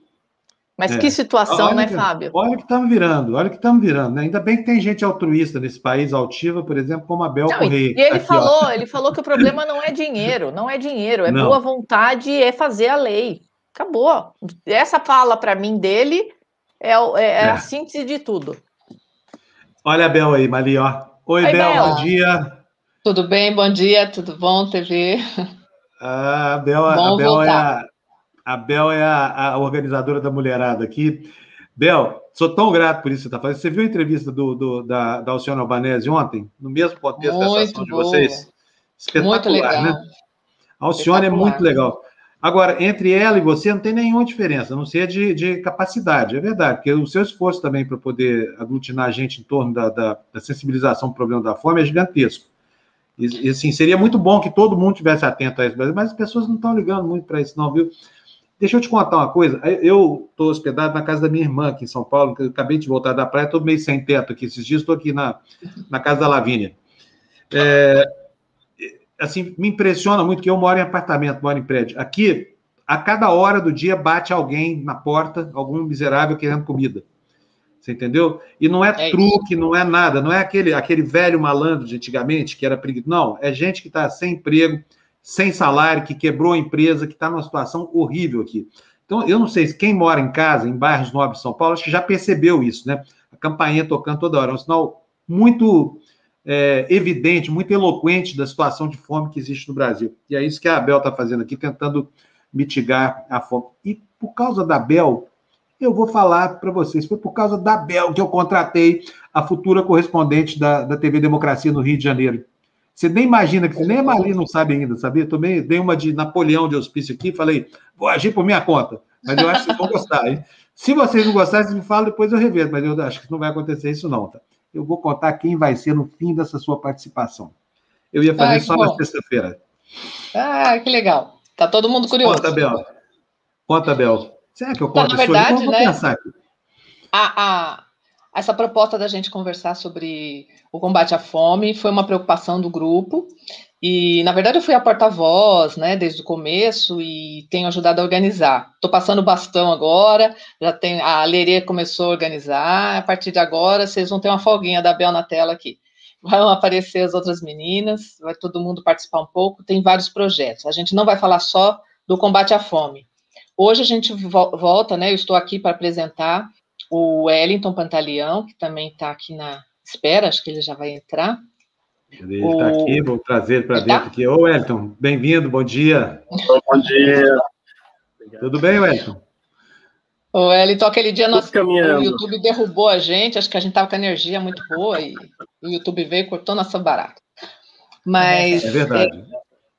Mas é. que situação, olha né, Fábio? Olha o que estamos virando, olha o que estamos virando. Né? Ainda bem que tem gente altruísta nesse país, altiva, por exemplo, como a Bel não, Correia. E ele aqui, falou, ó. ele falou que o problema não é dinheiro, não é dinheiro, é não. boa vontade, é fazer a lei. Acabou. Essa fala para mim dele é, é, é, a síntese de tudo. Olha a Bel aí, Mali, ó. Oi, Oi Bel, Bel, bom dia. Tudo bem, bom dia, tudo bom, TV? Ah, a Bel, a Bel é a a Bel é a, a, organizadora da mulherada aqui. Bel, sou tão grato por isso que você está fazendo. Você viu a entrevista do, do da, da Alcione Albanese ontem? No mesmo contexto muito dessa ação de vocês? Espetacular, muito legal. né? A Alcione é muito legal. Agora, entre ela e você não tem nenhuma diferença, a não ser de, de capacidade, é verdade, porque o seu esforço também para poder aglutinar a gente em torno da, da, da sensibilização ao problema da fome é gigantesco. E, e, assim, seria muito bom que todo mundo tivesse atento a isso, mas as pessoas não estão ligando muito para isso, não, viu? Deixa eu te contar uma coisa. Eu estou hospedado na casa da minha irmã aqui em São Paulo. Acabei de voltar da praia, estou meio sem teto aqui esses dias. Estou aqui na, na casa da Lavínia. É, assim, me impressiona muito que eu moro em apartamento, moro em prédio. Aqui, a cada hora do dia bate alguém na porta, algum miserável querendo comida. Você entendeu? E não é, é truque, isso. não é nada, não é aquele, aquele velho malandro de antigamente que era preguiçoso. Não, é gente que está sem emprego, sem salário, que quebrou a empresa, que está numa situação horrível aqui. Então, eu não sei se quem mora em casa, em bairros nobres de São Paulo, acho que já percebeu isso, né? A campainha tocando toda hora. É um sinal muito é, evidente, muito eloquente da situação de fome que existe no Brasil. E é isso que a Abel está fazendo aqui, tentando mitigar a fome. E por causa da Abel, eu vou falar para vocês, foi por causa da Abel que eu contratei a futura correspondente da, da TV Democracia no Rio de Janeiro. Você nem imagina, que nem a Marli não sabe ainda, sabia? Tomei, dei uma de Napoleão de hospício aqui, falei, vou agir por minha conta. Mas eu acho que vocês vão gostar, hein? Se vocês não gostarem, me falam, depois eu revejo, mas eu acho que não vai acontecer isso, não, tá? Eu vou contar quem vai ser no fim dessa sua participação. Eu ia fazer só bom. na sexta-feira. Ah, que legal. Tá todo mundo curioso. Conta, Bel. Conta, Bel. Será que eu conto então, na verdade, né? Pensar aqui. A, a, essa proposta da gente conversar sobre o combate à fome foi uma preocupação do grupo. E, na verdade, eu fui a porta-voz, né, desde o começo e tenho ajudado a organizar. Estou passando o bastão agora, já tem a Lerê começou a organizar. A partir de agora, vocês vão ter uma folguinha da Bel na tela aqui. Vão aparecer as outras meninas, vai todo mundo participar um pouco. Tem vários projetos. A gente não vai falar só do combate à fome. Hoje a gente volta, né? Eu estou aqui para apresentar o Wellington Pantaleão, que também está aqui na espera, acho que ele já vai entrar. Ele está o... aqui, vou trazer para dentro tá? aqui. Ô, Wellington, bem-vindo, bom dia. Bom dia. Tudo bem, Wellington? O Wellington, aquele dia nosso, o YouTube derrubou a gente, acho que a gente estava com energia muito boa e o YouTube veio e cortou nossa barata. Mas. É verdade.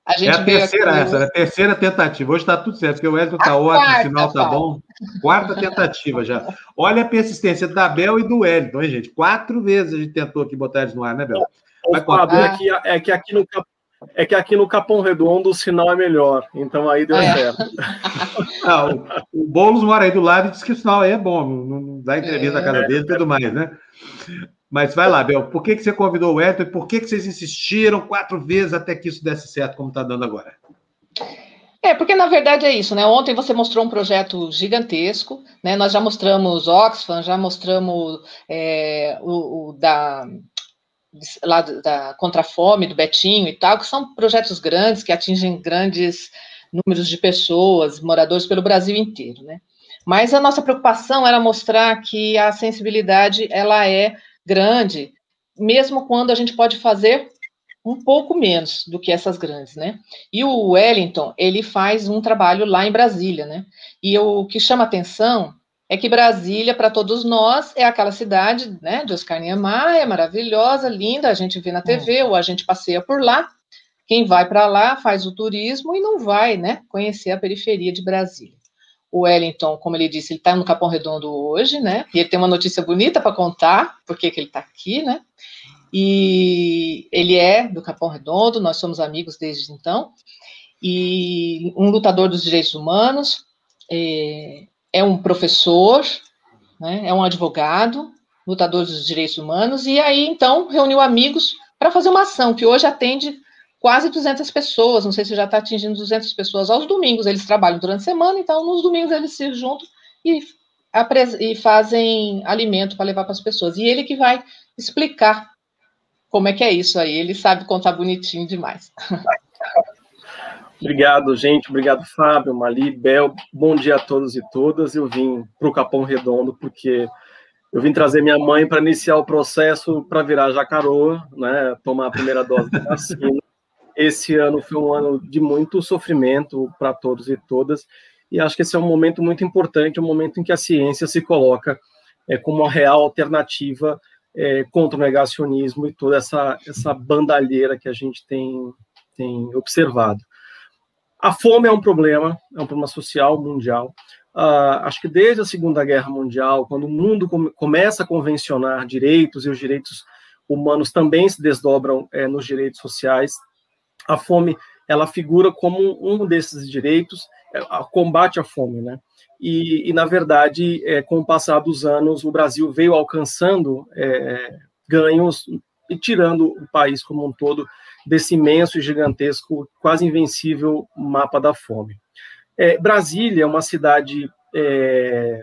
A gente é a terceira aqui... essa, é a terceira tentativa. Hoje está tudo certo, porque o Wellington está ótimo, o sinal está bom. Quarta tentativa já. Olha a persistência da Bel e do Wellington, hein, gente? Quatro vezes a gente tentou aqui botar eles no ar, né, Bel? O é que, é que aqui no é que aqui no Capão Redondo o sinal é melhor, então aí deu é. certo. Ah, o, o Boulos mora aí do lado e diz que o sinal aí é bom, não, não dá entrevista é, na casa dele e tudo mais, né? Mas vai lá, Bel, por que, que você convidou o Elton e por que, que vocês insistiram quatro vezes até que isso desse certo, como está dando agora? É, porque na verdade é isso, né? Ontem você mostrou um projeto gigantesco, né? Nós já mostramos Oxfam, já mostramos é, o, o, da lá da contra a fome do Betinho e tal, que são projetos grandes que atingem grandes números de pessoas, moradores pelo Brasil inteiro, né? Mas a nossa preocupação era mostrar que a sensibilidade ela é grande, mesmo quando a gente pode fazer um pouco menos do que essas grandes, né? E o Wellington, ele faz um trabalho lá em Brasília, né? E o que chama atenção é que Brasília, para todos nós, é aquela cidade, né, de Oscar Niemeyer, é maravilhosa, linda, a gente vê na TV, ou a gente passeia por lá, quem vai para lá faz o turismo e não vai, né, conhecer a periferia de Brasília o Wellington, como ele disse, ele está no Capão Redondo hoje, né? E ele tem uma notícia bonita para contar, porque que ele está aqui, né? E ele é do Capão Redondo, nós somos amigos desde então, e um lutador dos direitos humanos, é, é um professor, né? É um advogado, lutador dos direitos humanos, e aí então reuniu amigos para fazer uma ação que hoje atende quase 200 pessoas, não sei se já está atingindo 200 pessoas aos domingos, eles trabalham durante a semana, então nos domingos eles se juntam e, e fazem alimento para levar para as pessoas. E ele que vai explicar como é que é isso aí, ele sabe contar bonitinho demais. Obrigado, gente. Obrigado, Fábio, Mali, Bel. Bom dia a todos e todas. Eu vim para o Capão Redondo porque eu vim trazer minha mãe para iniciar o processo para virar jacaroa, né, tomar a primeira dose de vacina esse ano foi um ano de muito sofrimento para todos e todas, e acho que esse é um momento muito importante, um momento em que a ciência se coloca é, como uma real alternativa é, contra o negacionismo e toda essa, essa bandalheira que a gente tem, tem observado. A fome é um problema, é um problema social mundial. Uh, acho que desde a Segunda Guerra Mundial, quando o mundo come, começa a convencionar direitos e os direitos humanos também se desdobram é, nos direitos sociais, a fome ela figura como um desses direitos, é, combate à fome, né? E, e na verdade, é, com o passar dos anos, o Brasil veio alcançando é, ganhos e tirando o país como um todo desse imenso e gigantesco, quase invencível mapa da fome. É, Brasília é uma cidade é,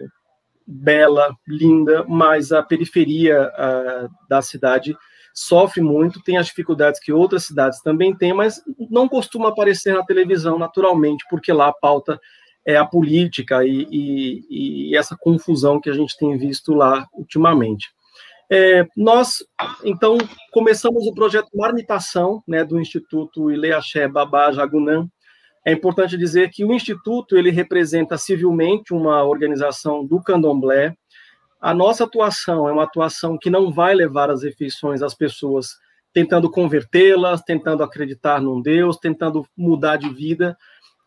bela, linda, mas a periferia a, da cidade sofre muito, tem as dificuldades que outras cidades também têm, mas não costuma aparecer na televisão naturalmente, porque lá a pauta é a política e, e, e essa confusão que a gente tem visto lá ultimamente. É, nós, então, começamos o projeto Marmitação, né, do Instituto Ileaxé Babá Jagunã. É importante dizer que o Instituto, ele representa civilmente uma organização do candomblé, a nossa atuação é uma atuação que não vai levar as refeições às pessoas tentando convertê-las, tentando acreditar num Deus, tentando mudar de vida.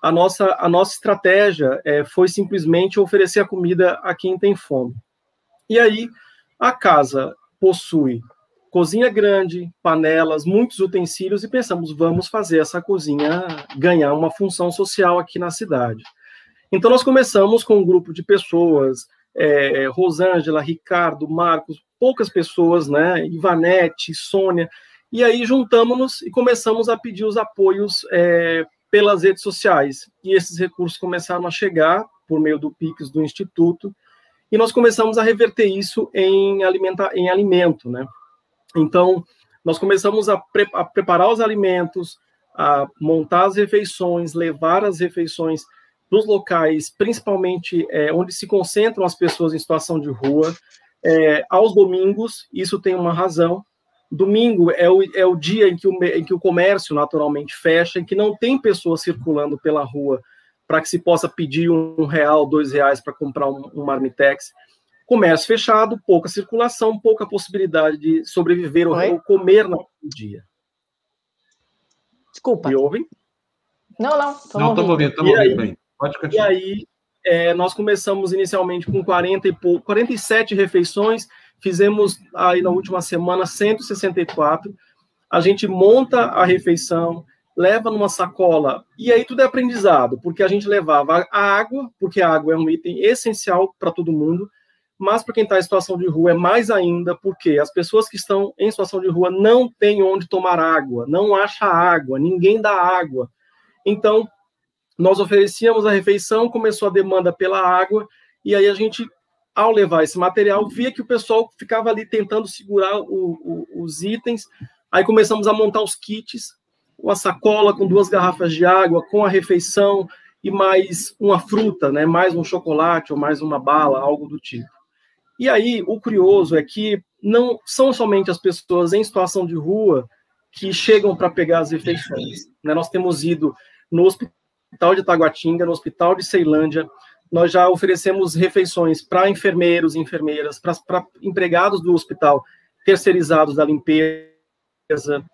A nossa, a nossa estratégia é, foi simplesmente oferecer a comida a quem tem fome. E aí, a casa possui cozinha grande, panelas, muitos utensílios, e pensamos, vamos fazer essa cozinha ganhar uma função social aqui na cidade. Então, nós começamos com um grupo de pessoas, é, Rosângela, Ricardo, Marcos, poucas pessoas, né? Ivanete, Sônia, e aí juntamos-nos e começamos a pedir os apoios é, pelas redes sociais. E esses recursos começaram a chegar por meio do Pix do Instituto, e nós começamos a reverter isso em, alimenta em alimento, né? Então, nós começamos a, pre a preparar os alimentos, a montar as refeições, levar as refeições nos locais, principalmente é, onde se concentram as pessoas em situação de rua, é, aos domingos, isso tem uma razão. Domingo é o, é o dia em que o, em que o comércio naturalmente fecha, em que não tem pessoas circulando pela rua para que se possa pedir um real, dois reais para comprar um, um marmitex. Comércio fechado, pouca circulação, pouca possibilidade de sobreviver ou, ou comer no dia. Desculpa. Me ouvem? Não, não. Não, estou ouvindo, estou ouvindo bem. Pode continuar. E aí, é, nós começamos inicialmente com 40 e pou... 47 refeições, fizemos aí na última semana 164. A gente monta a refeição, leva numa sacola, e aí tudo é aprendizado, porque a gente levava a água, porque a água é um item essencial para todo mundo, mas para quem está em situação de rua é mais ainda, porque as pessoas que estão em situação de rua não têm onde tomar água, não acha água, ninguém dá água. Então, nós oferecíamos a refeição, começou a demanda pela água, e aí a gente, ao levar esse material, via que o pessoal ficava ali tentando segurar o, o, os itens, aí começamos a montar os kits, uma sacola com duas garrafas de água, com a refeição, e mais uma fruta, né, mais um chocolate ou mais uma bala, algo do tipo. E aí, o curioso é que não são somente as pessoas em situação de rua que chegam para pegar as refeições. Né? Nós temos ido no hospital de Taguatinga, no Hospital de Ceilândia. Nós já oferecemos refeições para enfermeiros, enfermeiras, para empregados do hospital terceirizados da limpeza.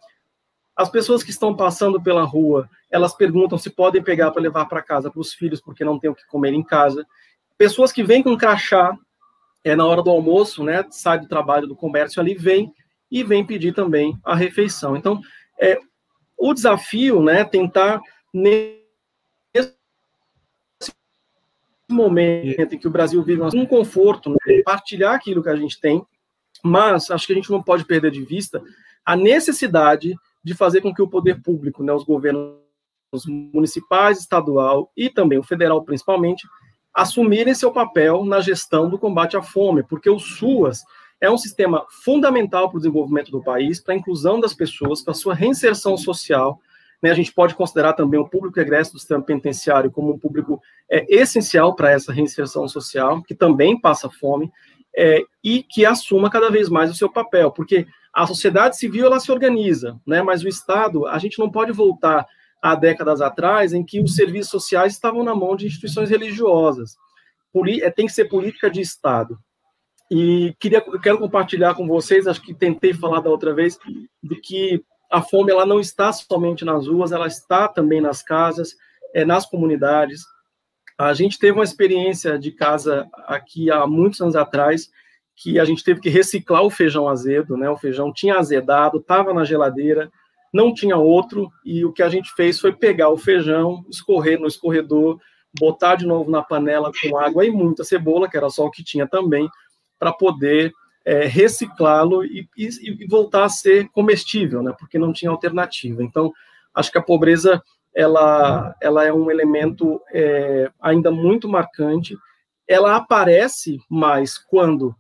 As pessoas que estão passando pela rua, elas perguntam se podem pegar para levar para casa para os filhos, porque não tem o que comer em casa. Pessoas que vêm com crachá é, na hora do almoço, né, sai do trabalho do comércio ali, vem e vem pedir também a refeição. Então, é, o desafio, né, tentar momento em que o Brasil vive um conforto, né, partilhar aquilo que a gente tem, mas acho que a gente não pode perder de vista a necessidade de fazer com que o poder público, né, os governos municipais, estadual e também o federal principalmente, assumirem seu papel na gestão do combate à fome, porque o SUAS é um sistema fundamental para o desenvolvimento do país, para a inclusão das pessoas, para a sua reinserção social, né, a gente pode considerar também o público egresso do sistema penitenciário como um público é, essencial para essa reinserção social, que também passa fome, é, e que assuma cada vez mais o seu papel, porque a sociedade civil ela se organiza, né, mas o Estado, a gente não pode voltar há décadas atrás em que os serviços sociais estavam na mão de instituições religiosas. É, tem que ser política de Estado. E queria, quero compartilhar com vocês, acho que tentei falar da outra vez, de que a fome ela não está somente nas ruas, ela está também nas casas, é, nas comunidades. A gente teve uma experiência de casa aqui há muitos anos atrás, que a gente teve que reciclar o feijão azedo, né? O feijão tinha azedado, estava na geladeira, não tinha outro, e o que a gente fez foi pegar o feijão, escorrer no escorredor, botar de novo na panela com água e muita cebola, que era só o que tinha também, para poder é, reciclá-lo e, e, e, voltar a ser comestível, né? Porque não tinha alternativa. Então, acho que a pobreza ela, ela é um elemento é, ainda muito marcante. Ela aparece mais quando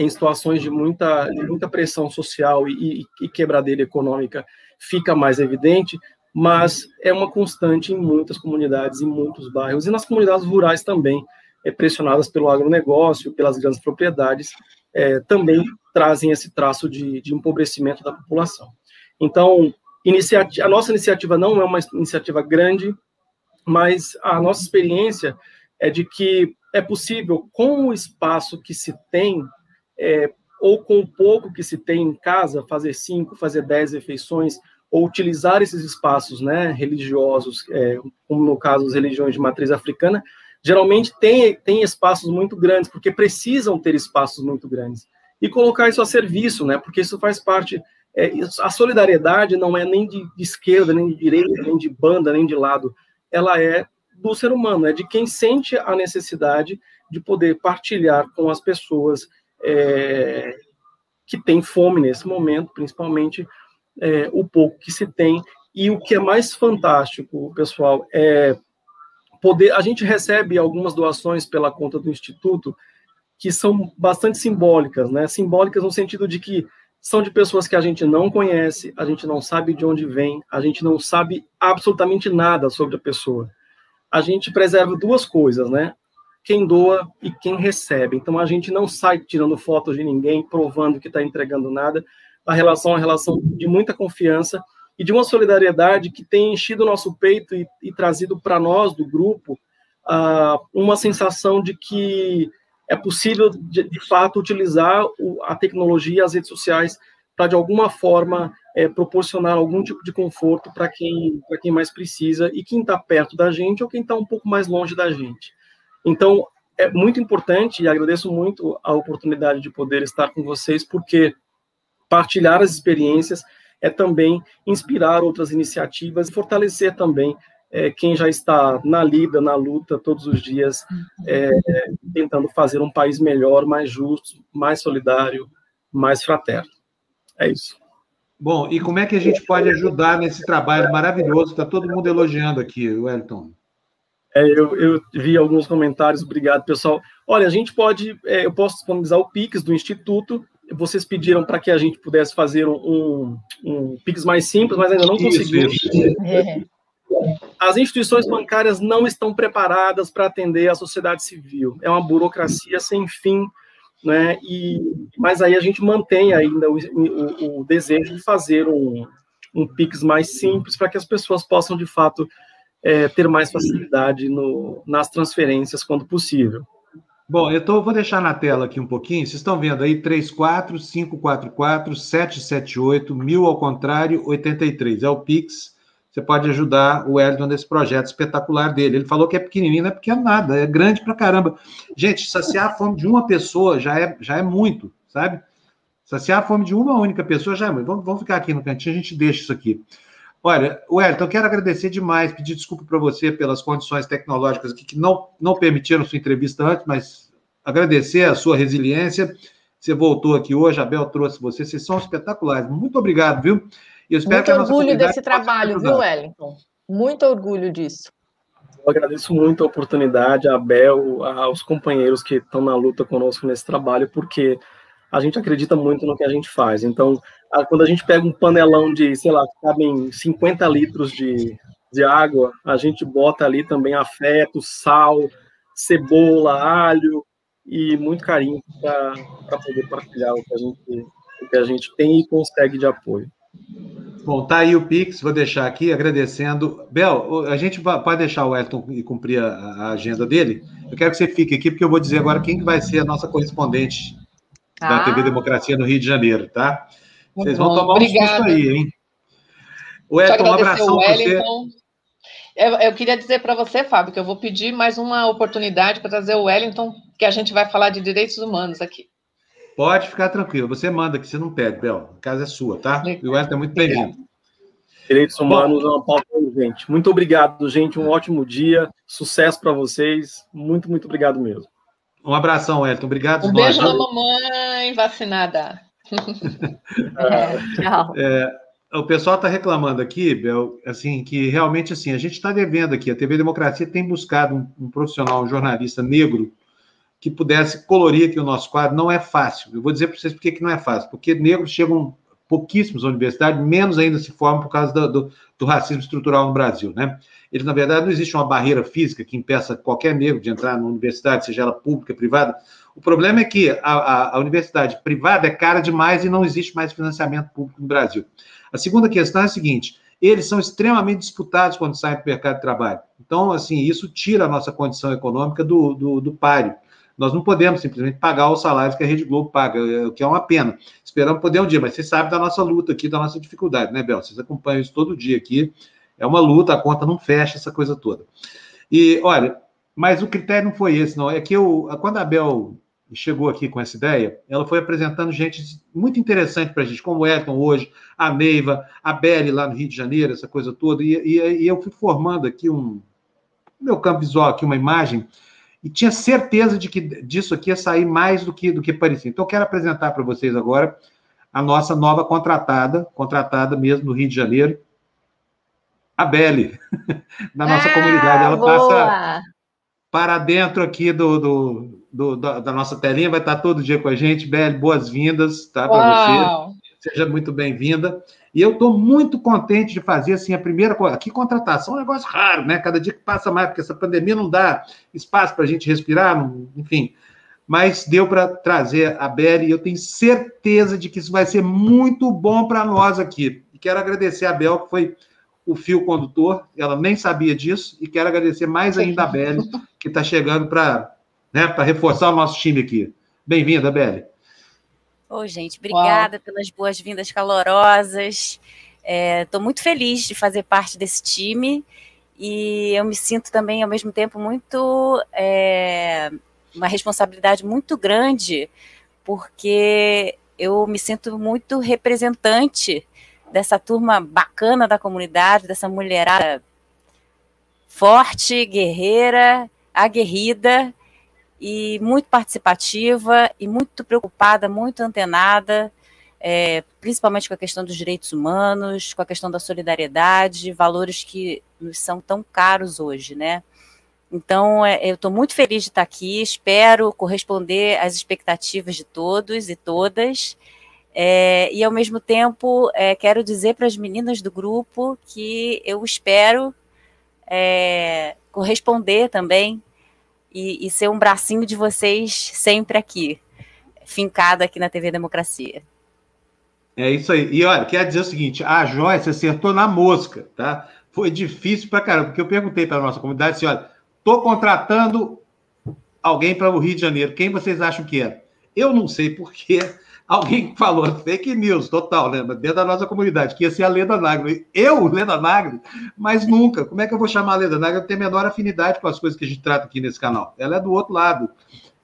em situações de muita, de muita pressão social e, e, quebradeira econômica fica mais evidente, mas é uma constante em muitas comunidades, em muitos bairros e nas comunidades rurais também, é, pressionadas pelo agronegócio, pelas grandes propriedades, é, também trazem esse traço de, de empobrecimento da população. Então, a nossa iniciativa não é uma iniciativa grande, mas a nossa experiência é de que é possível, com o espaço que se tem, é, ou com o pouco que se tem em casa, fazer cinco, fazer dez refeições, ou utilizar esses espaços né, religiosos, é, como no caso as religiões de matriz africana, geralmente tem, tem espaços muito grandes, porque precisam ter espaços muito grandes. E colocar isso a serviço, né, porque isso faz parte. É, a solidariedade não é nem de, de esquerda, nem de direita, nem de banda, nem de lado. Ela é do ser humano, é de quem sente a necessidade de poder partilhar com as pessoas é, que têm fome nesse momento, principalmente é, o pouco que se tem. E o que é mais fantástico, pessoal, é poder. A gente recebe algumas doações pela conta do Instituto que são bastante simbólicas, né? Simbólicas no sentido de que são de pessoas que a gente não conhece, a gente não sabe de onde vem, a gente não sabe absolutamente nada sobre a pessoa. A gente preserva duas coisas, né? Quem doa e quem recebe. Então a gente não sai tirando fotos de ninguém, provando que está entregando nada. A relação é uma relação de muita confiança e de uma solidariedade que tem enchido o nosso peito e, e trazido para nós, do grupo, uh, uma sensação de que é possível, de, de fato, utilizar o, a tecnologia as redes sociais para, de alguma forma, é, proporcionar algum tipo de conforto para quem, quem mais precisa e quem está perto da gente ou quem está um pouco mais longe da gente. Então, é muito importante e agradeço muito a oportunidade de poder estar com vocês, porque partilhar as experiências é também inspirar outras iniciativas e fortalecer também é, quem já está na lida, na luta todos os dias, é, tentando fazer um país melhor, mais justo, mais solidário, mais fraterno. É isso. Bom, e como é que a gente pode ajudar nesse trabalho maravilhoso? Está todo mundo elogiando aqui, Wellington. É, eu, eu, vi alguns comentários, obrigado, pessoal. Olha, a gente pode, é, eu posso disponibilizar o Pix do Instituto, vocês pediram para que a gente pudesse fazer um, um, Pix mais simples, mas ainda não conseguimos. É. As instituições bancárias não estão preparadas para atender a sociedade civil. É uma burocracia sem fim, né? E, mas aí a gente mantém ainda o, o, o desejo de fazer um, um Pix mais simples para que as pessoas possam, de fato, é, ter mais facilidade no, nas transferências quando possível. Bom, eu tô, vou deixar na tela aqui um pouquinho. Vocês estão vendo aí 34544 778 1000 ao contrário 83. É o Pix. Você pode ajudar o Wellington nesse projeto espetacular dele. Ele falou que é pequenininho, não é pequeno nada, é grande pra caramba. Gente, saciar a fome de uma pessoa já é, já é muito, sabe? Saciar a fome de uma única pessoa já é muito. Vamos, vamos ficar aqui no cantinho, a gente deixa isso aqui. Olha, Wellington, eu quero agradecer demais, pedir desculpa para você pelas condições tecnológicas que não, não permitiram sua entrevista antes, mas agradecer a sua resiliência. Você voltou aqui hoje, a Bel trouxe você, vocês são espetaculares. Muito obrigado, viu? E eu espero muito que orgulho desse trabalho, viu, Wellington? Muito orgulho disso. Eu agradeço muito a oportunidade, a Bel, aos companheiros que estão na luta conosco nesse trabalho, porque a gente acredita muito no que a gente faz. Então, quando a gente pega um panelão de, sei lá, cabem 50 litros de, de água, a gente bota ali também afeto, sal, cebola, alho e muito carinho para poder partilhar o que, a gente, o que a gente tem e consegue de apoio. Bom, tá aí o Pix, vou deixar aqui agradecendo. Bel, a gente pode deixar o Elton cumprir a, a, agenda dele? Eu quero que você fique aqui, porque eu vou dizer agora quem vai ser a nossa correspondente ah. da TV Democracia no Rio de Janeiro, tá? Vocês vão tomar um susto aí, hein? O Elton, um abração para você. Eu, eu, queria dizer para você, Fábio, que eu vou pedir mais uma oportunidade para trazer o Wellington, que a gente vai falar de direitos humanos aqui. Pode ficar tranquilo, você manda que você não pede, Bel. A casa é sua, tá? E o Wellington é muito bem-vindo. Direitos humanos Bom, é uma pauta urgente. Muito obrigado, gente. Um ótimo dia. Sucesso para vocês. Muito, muito obrigado mesmo. Um abração, Wellington. Obrigado. Um beijo na mamãe vacinada. é, tchau. É, o pessoal está reclamando aqui, Bel, assim, que realmente assim, a gente está devendo aqui. A TV Democracia tem buscado um, um, profissional, um jornalista negro que pudesse colorir aqui o nosso quadro. Não é fácil. Eu vou dizer para vocês por que não é fácil. Porque negros chegam pouquíssimos à universidade, menos ainda se formam por causa do, do, do, racismo estrutural no Brasil, né? Ele, na verdade, não existe uma barreira física que impeça qualquer negro de entrar na universidade, seja ela pública, privada. O problema é que a, a, a universidade privada é cara demais e não existe mais financiamento público no Brasil. A segunda questão é a seguinte: eles são extremamente disputados quando saem para o mercado de trabalho. Então, assim, isso tira a nossa condição econômica do, do, do páreo. Nós não podemos simplesmente pagar os salários que a Rede Globo paga, é, o que é uma pena. Esperamos poder um dia, mas você sabe da nossa luta aqui, da nossa dificuldade, né, Bel? Vocês acompanham isso todo dia aqui. É uma luta, a conta não fecha, essa coisa toda. E, olha, mas o critério não foi esse, não. É que eu, quando a Bel chegou aqui com essa ideia, ela foi apresentando gente muito interessante para a gente, como o Elton hoje, a Neiva, a Belle lá no Rio de Janeiro, essa coisa toda, e, e, e eu fui formando aqui um, meu campo visual aqui, uma imagem, e tinha certeza de que disso aqui ia sair mais do que, do que parecia. Então, eu quero apresentar para vocês agora a nossa nova contratada, contratada mesmo no Rio de Janeiro, a Belle, da nossa ah, comunidade. Ela boa. passa para dentro aqui do, do, do, da nossa telinha, vai estar todo dia com a gente. Belle, boas-vindas tá, para você. Seja muito bem-vinda. E eu estou muito contente de fazer assim a primeira coisa. Aqui, contratação é um negócio raro, né? Cada dia que passa mais, porque essa pandemia não dá espaço para a gente respirar, não, enfim. Mas deu para trazer a Belle e eu tenho certeza de que isso vai ser muito bom para nós aqui. E quero agradecer a Bel, que foi o fio condutor, ela nem sabia disso, e quero agradecer mais ainda a Belle, que está chegando para né, reforçar o nosso time aqui. Bem-vinda, Belle. Oi, gente, obrigada Uau. pelas boas-vindas calorosas. Estou é, muito feliz de fazer parte desse time e eu me sinto também, ao mesmo tempo, muito. É, uma responsabilidade muito grande, porque eu me sinto muito representante dessa turma bacana da comunidade, dessa mulherada forte, guerreira, aguerrida, e muito participativa e muito preocupada, muito antenada, é, principalmente com a questão dos direitos humanos, com a questão da solidariedade, valores que nos são tão caros hoje, né? Então, é, eu estou muito feliz de estar aqui, espero corresponder às expectativas de todos e todas, é, e ao mesmo tempo é, quero dizer para as meninas do grupo que eu espero é, corresponder também e, e ser um bracinho de vocês sempre aqui, fincado aqui na TV Democracia. É isso aí. E olha, quer dizer o seguinte: a Joyce acertou na mosca, tá? Foi difícil para caramba, porque eu perguntei para a nossa comunidade assim: olha, estou contratando alguém para o Rio de Janeiro. Quem vocês acham que é? Eu não sei porque alguém falou fake news total, né? Dentro da nossa comunidade, que ia ser a Leda Nagre. Eu, Leda Nagre, mas nunca. Como é que eu vou chamar a Leda Nagre? Eu tenho a menor afinidade com as coisas que a gente trata aqui nesse canal. Ela é do outro lado.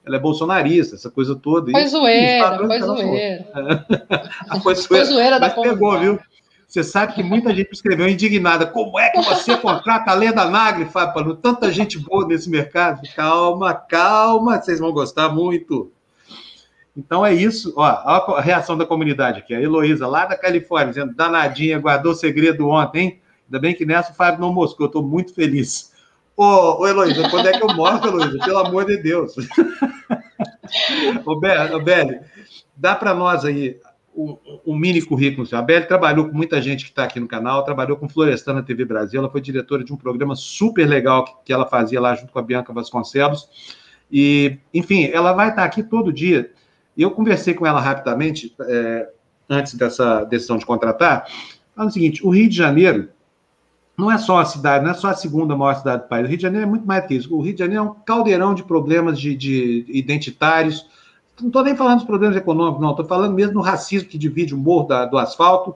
Ela é bolsonarista, essa coisa toda. Foi zoeira, foi zoeira. foi zoeira. Foi zoeira da Mas pegou, viu? Você sabe que muita gente escreveu indignada. Como é que você contrata a Leda Nagre, Fábio? Tanta gente boa nesse mercado. Calma, calma, vocês vão gostar muito. Então é isso, ó, a reação da comunidade aqui. A Heloísa, lá da Califórnia, dizendo, danadinha, guardou segredo ontem, hein? Ainda bem que nessa o Fábio não moscou, eu estou muito feliz. Ô, ô Heloísa, quando é que eu mostro, Heloísa? Pelo amor de Deus. ô, Beli, dá para nós aí um, um, mini currículo. A Beli trabalhou com muita gente que está aqui no canal, trabalhou com Florestana TV Brasil, ela foi diretora de um programa super legal que, que ela fazia lá junto com a Bianca Vasconcelos. E, enfim, ela vai estar aqui todo dia e eu conversei com ela rapidamente, é, antes dessa decisão de contratar, falando o seguinte: o Rio de Janeiro não é só a cidade, não é só a segunda maior cidade do país. O Rio de Janeiro é muito mais que isso. O Rio de Janeiro é um caldeirão de problemas de, de identitários. Não estou nem falando dos problemas econômicos, não. Estou falando mesmo do racismo que divide o morro da, do asfalto,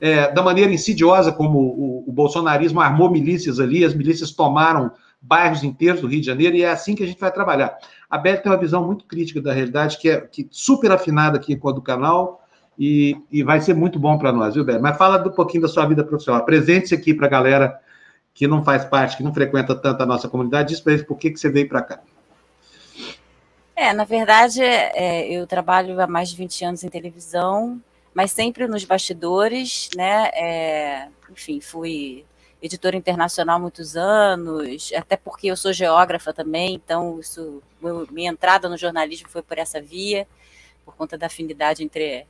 é, da maneira insidiosa como o, o, bolsonarismo armou milícias ali, as milícias tomaram bairros inteiros do Rio de Janeiro, e é assim que a gente vai trabalhar. A Beth tem uma visão muito crítica da realidade, que é que super afinada aqui com a do canal, e, e vai ser muito bom para nós, viu, Beth? Mas fala um pouquinho da sua vida profissional. Apresente-se aqui para a galera que não faz parte, que não frequenta tanto a nossa comunidade, diz para eles por que, que você veio para cá. É, na verdade, é, eu trabalho há mais de 20 anos em televisão, mas sempre nos bastidores, né? É, enfim, fui editora internacional há muitos anos, até porque eu sou geógrafa também, então isso, minha entrada no jornalismo foi por essa via, por conta da afinidade entre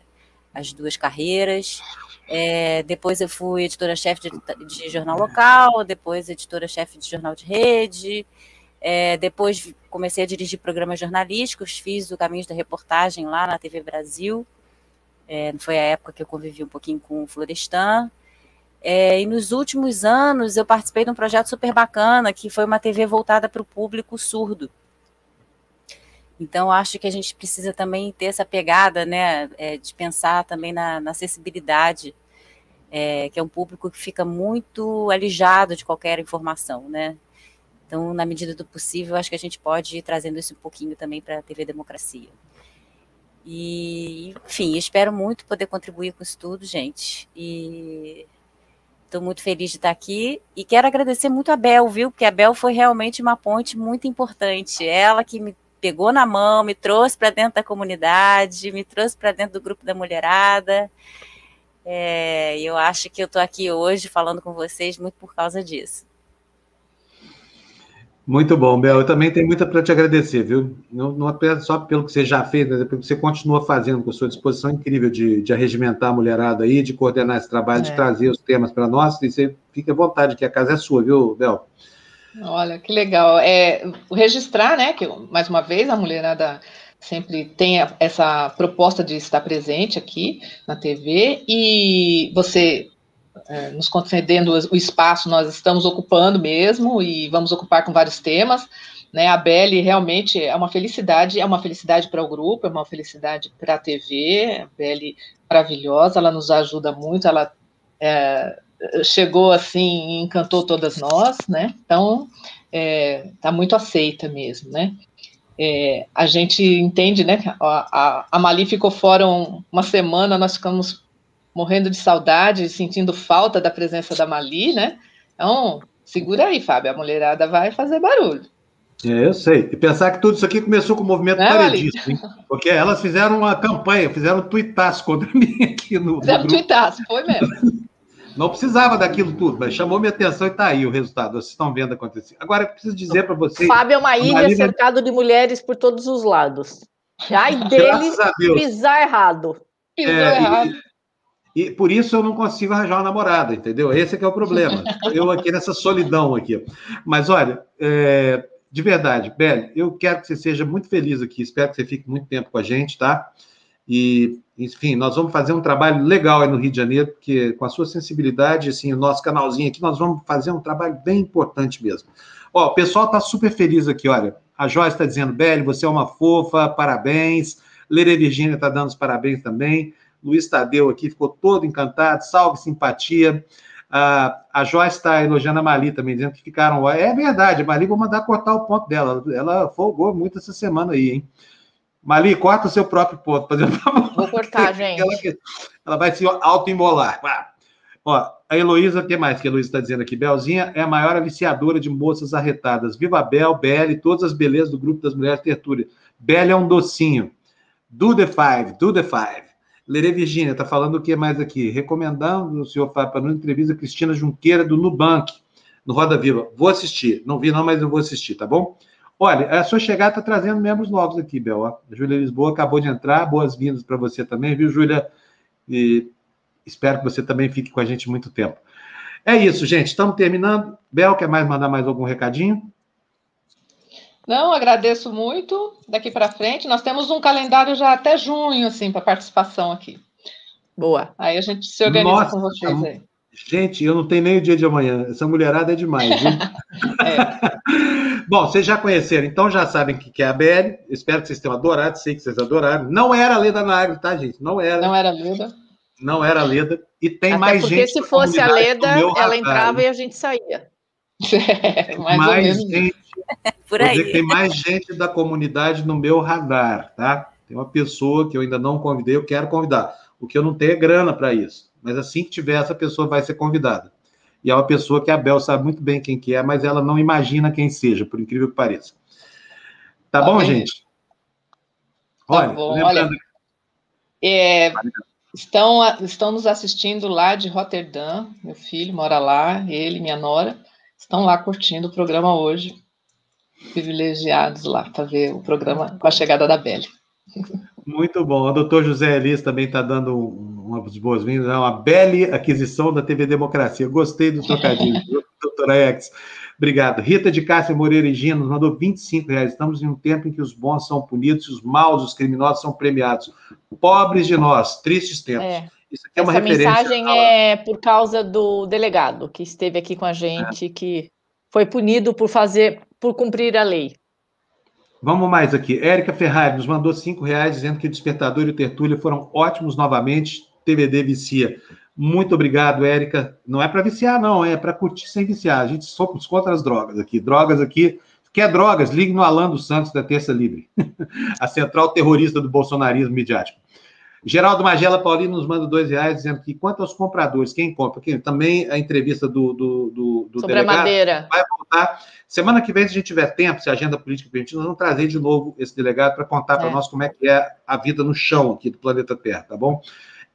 as duas carreiras. É, depois eu fui editora-chefe de, de, jornal local, depois editora-chefe de jornal de rede, é, depois comecei a dirigir programas jornalísticos, fiz o Caminhos da Reportagem lá na TV Brasil, é, foi a época que eu convivi um pouquinho com o Florestan, é, e nos últimos anos eu participei de um projeto super bacana, que foi uma TV voltada para o público surdo. Então, acho que a gente precisa também ter essa pegada, né, é, de pensar também na, na acessibilidade, é, que é um público que fica muito alijado de qualquer informação, né? Então, na medida do possível, acho que a gente pode ir trazendo isso um pouquinho também para a TV Democracia. E, enfim, espero muito poder contribuir com isso tudo, gente. E estou muito feliz de estar aqui. E quero agradecer muito a Bel, viu? Porque a Bel foi realmente uma ponte muito importante. Ela que me pegou na mão, me trouxe para dentro da comunidade, me trouxe para dentro do grupo da mulherada. É, eu acho que eu estou aqui hoje falando com vocês muito por causa disso. Muito bom, Bel. Eu também tenho muito para te agradecer, viu? Não, não apenas só pelo que você já fez, mas pelo que você continua fazendo com a sua disposição incrível de, de arregimentar a mulherada aí, de coordenar esse trabalho, é. de trazer os temas para nós. E você fica à vontade, que a casa é sua, viu, Bel? Olha, que legal. É, registrar, né, que mais uma vez a mulherada sempre tem essa proposta de estar presente aqui na TV e você é, nos concedendo o espaço, nós estamos ocupando mesmo e vamos ocupar com vários temas. Né, a Belle realmente é uma felicidade, é uma felicidade para o grupo, é uma felicidade para a TV, a Belle maravilhosa, ela nos ajuda muito, ela é, chegou assim, encantou todas nós, né? Então, é, tá muito aceita mesmo, né? É, a gente entende, né? A, a, a Mali ficou fora um, uma semana, nós ficamos morrendo de saudade, sentindo falta da presença da Mali, né? Então, segura aí, Fábio, a mulherada vai fazer barulho. É, eu sei. E pensar que tudo isso aqui começou com o movimento é, paredista, hein? Porque elas fizeram uma campanha, fizeram um tuitaço contra mim aqui no. Fizeram um tuitaço, foi mesmo. Não precisava daquilo tudo, mas chamou minha atenção e está aí o resultado. Vocês estão vendo acontecer. Agora, eu preciso dizer para vocês. Fábio é uma ilha cercado de mulheres por todos os lados. Ai dele pisar errado. Pisou é, errado. E, e, por isso eu não consigo arranjar uma namorada, entendeu? Esse é que é o problema. eu aqui nessa solidão aqui. Mas olha, é, de verdade, Belle, eu quero que você seja muito feliz aqui. Espero que você fique muito tempo com a gente, tá? E, enfim, nós vamos fazer um trabalho legal aí no Rio de Janeiro, porque com a sua sensibilidade, assim, o nosso canalzinho aqui, nós vamos fazer um trabalho bem importante mesmo. Ó, o pessoal está super feliz aqui, olha. A Joyce está dizendo, Beli, você é uma fofa, parabéns. Lere Virgínia está dando os parabéns também. Luiz Tadeu aqui ficou todo encantado, salve simpatia. Ah, a Joyce está elogiando a Mali também, dizendo que ficaram. É verdade, a Mali vou mandar cortar o ponto dela. Ela folgou muito essa semana aí, hein? Mali, corta o seu próprio ponto, fazendo favor. Vou cortar, gente. Ela, ela vai se auto-imolar. Ó, a Heloísa, o que mais que a Heloísa está dizendo aqui? Belzinha é a maior aliciadora de moças arretadas. Viva Bel, Belle, todas as belezas do grupo das mulheres tertúlia. Belle é um docinho. Do the five, do the five. Lerê Virgínia está falando o que mais aqui? Recomendando o senhor Fábio para uma entrevista Cristina Junqueira do Nubank, no Roda Viva. Vou assistir. Não vi não, mas eu vou assistir, tá bom? Olha, a sua chegada está trazendo membros novos aqui, Bel. A Júlia Lisboa acabou de entrar. Boas-vindas para você também, viu, Júlia? E espero que você também fique com a gente muito tempo. É isso, gente. Estamos terminando. Bel, quer mais mandar mais algum recadinho? Não, agradeço muito. Daqui para frente, nós temos um calendário já até junho, assim, para participação aqui. Boa. Aí a gente se organiza Nossa, com vocês aí. Gente, eu não tenho nem o dia de amanhã. Essa mulherada é demais, viu? é. Bom, vocês já conheceram, então já sabem o que é a BL. Espero que vocês tenham adorado, sei que vocês adoraram. Não era a Leda Nagre, tá, gente? Não era. Não era a Leda. Não era a Leda. E tem Até mais porque gente. Porque se fosse a Leda, ela entrava e a gente saía. É, mais, mais gente. Por aí. tem mais gente da comunidade no meu radar, tá? Tem uma pessoa que eu ainda não convidei, eu quero convidar. O que eu não tenho é grana para isso. Mas assim que tiver, essa pessoa vai ser convidada e é uma pessoa que a Bel sabe muito bem quem que é, mas ela não imagina quem seja, por incrível que pareça. Tá, tá bom, bem. gente? Tá olha, tá bom, lembrando... olha é, estão, estão nos assistindo lá de Roterdã, meu filho mora lá, ele, minha nora, estão lá curtindo o programa hoje, privilegiados lá para ver o programa com a chegada da Belle. Muito bom. O doutor José Elis também está dando umas boas-vindas. É uma bela aquisição da TV Democracia. Gostei do trocadilho, doutora X. Obrigado. Rita de Cássia Moreira e Gino nos mandou 25 reais. Estamos em um tempo em que os bons são punidos e os maus, os criminosos, são premiados. Pobres de nós, tristes tempos. É. Isso aqui é uma Essa referência. mensagem é por causa do delegado que esteve aqui com a gente, é. que foi punido por fazer, por cumprir a lei. Vamos mais aqui. Érica Ferrari nos mandou cinco reais dizendo que o Despertador e o Tertúlia foram ótimos novamente. TVD vicia. Muito obrigado, Érica. Não é para viciar, não, é para curtir sem viciar. A gente somos contra as drogas aqui. Drogas aqui. Quer drogas? Ligue no Alan dos Santos da Terça Livre, a central terrorista do bolsonarismo midiático. Geraldo Magela Paulino nos manda dois reais, dizendo que quanto aos compradores, quem compra? Quem, também a entrevista do, do, do, do Sobre delegado a madeira. vai voltar. Semana que vem, se a gente tiver tempo, se a agenda política permitir, nós vamos trazer de novo esse delegado para contar é. para nós como é que é a vida no chão aqui do planeta Terra, tá bom?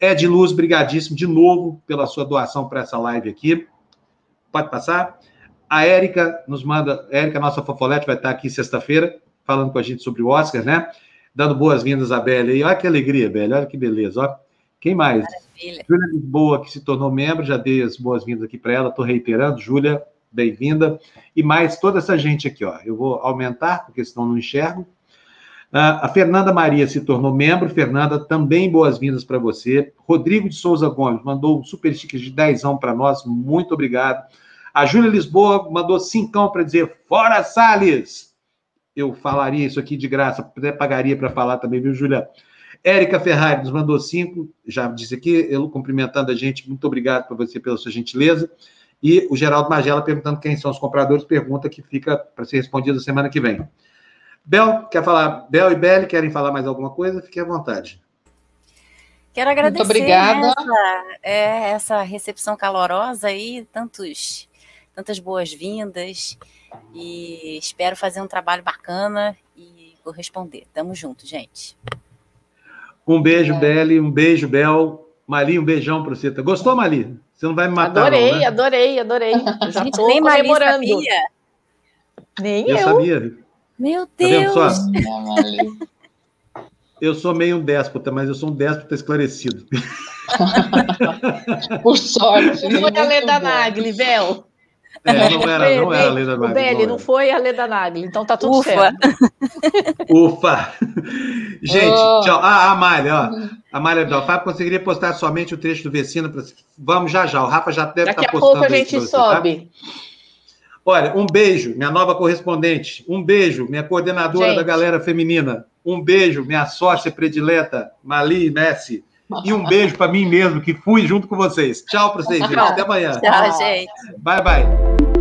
Ed Luz, brigadíssimo de novo pela sua doação para essa live aqui. Pode passar. A Érica nos manda, Érica, nossa fofolete, vai estar aqui sexta-feira, falando com a gente sobre o Oscar, né? Dando boas-vindas à Bela aí. Olha que alegria, Bela, olha que beleza. Ó. Quem mais? Maravilha. Júlia Lisboa, que se tornou membro, já dei as boas-vindas aqui para ela, estou reiterando. Júlia, bem-vinda. E mais toda essa gente aqui, ó. Eu vou aumentar, porque senão não enxergo. Uh, a Fernanda Maria se tornou membro. Fernanda, também boas-vindas para você. Rodrigo de Souza Gomes mandou um super sticker de dezão para nós. Muito obrigado. A Júlia Lisboa mandou cincão para dizer fora Salles eu falaria isso aqui de graça, até pagaria para falar também, viu, Julia? Érica Ferrari nos mandou cinco, já disse aqui, eu cumprimentando a gente, muito obrigado por você pela sua gentileza. E o Geraldo Magela perguntando quem são os compradores, pergunta que fica para ser respondida semana que vem. Bel, quer falar? Bel e Belle querem falar mais alguma coisa? Fique à vontade. Quero agradecer Muito obrigada. Essa, é, essa recepção calorosa aí, tantos, tantas boas-vindas. E espero fazer um trabalho bacana e corresponder. Tamo junto, gente. Um beijo, é. Beli, um beijo, Bel. Mali, um beijão para você. Gostou, Mali? Você não vai me matar, Adorei, não, né? adorei, adorei. Já gente, nem Mali sabia. Nem eu. Eu sabia. Meu Deus. Tá eu sou meio um déspota, mas eu sou um déspota esclarecido. Por sorte. Não foi a Leda Nagli, Bel. É, não era, não era a Leda Nagli. O Belli, não, foi a Leda Nagli, então tá tudo Ufa. certo. Ufa! Gente, oh. tchau. Ah, a Amália, ó. A Amália Bel, Fábio conseguiria postar somente o trecho do Vecina? Pra... Vamos já já, o Rafa já deve estar tá postando. Daqui a pouco a gente você, tá? sobe. Tá? Olha, um beijo, minha nova correspondente. Um beijo, minha coordenadora gente. da galera feminina. Um beijo, minha sócia predileta, Mali Messi. E um beijo para mim mesmo, que fui junto com vocês. Tchau para vocês, gente. Até amanhã. Tchau, gente. Bye, bye.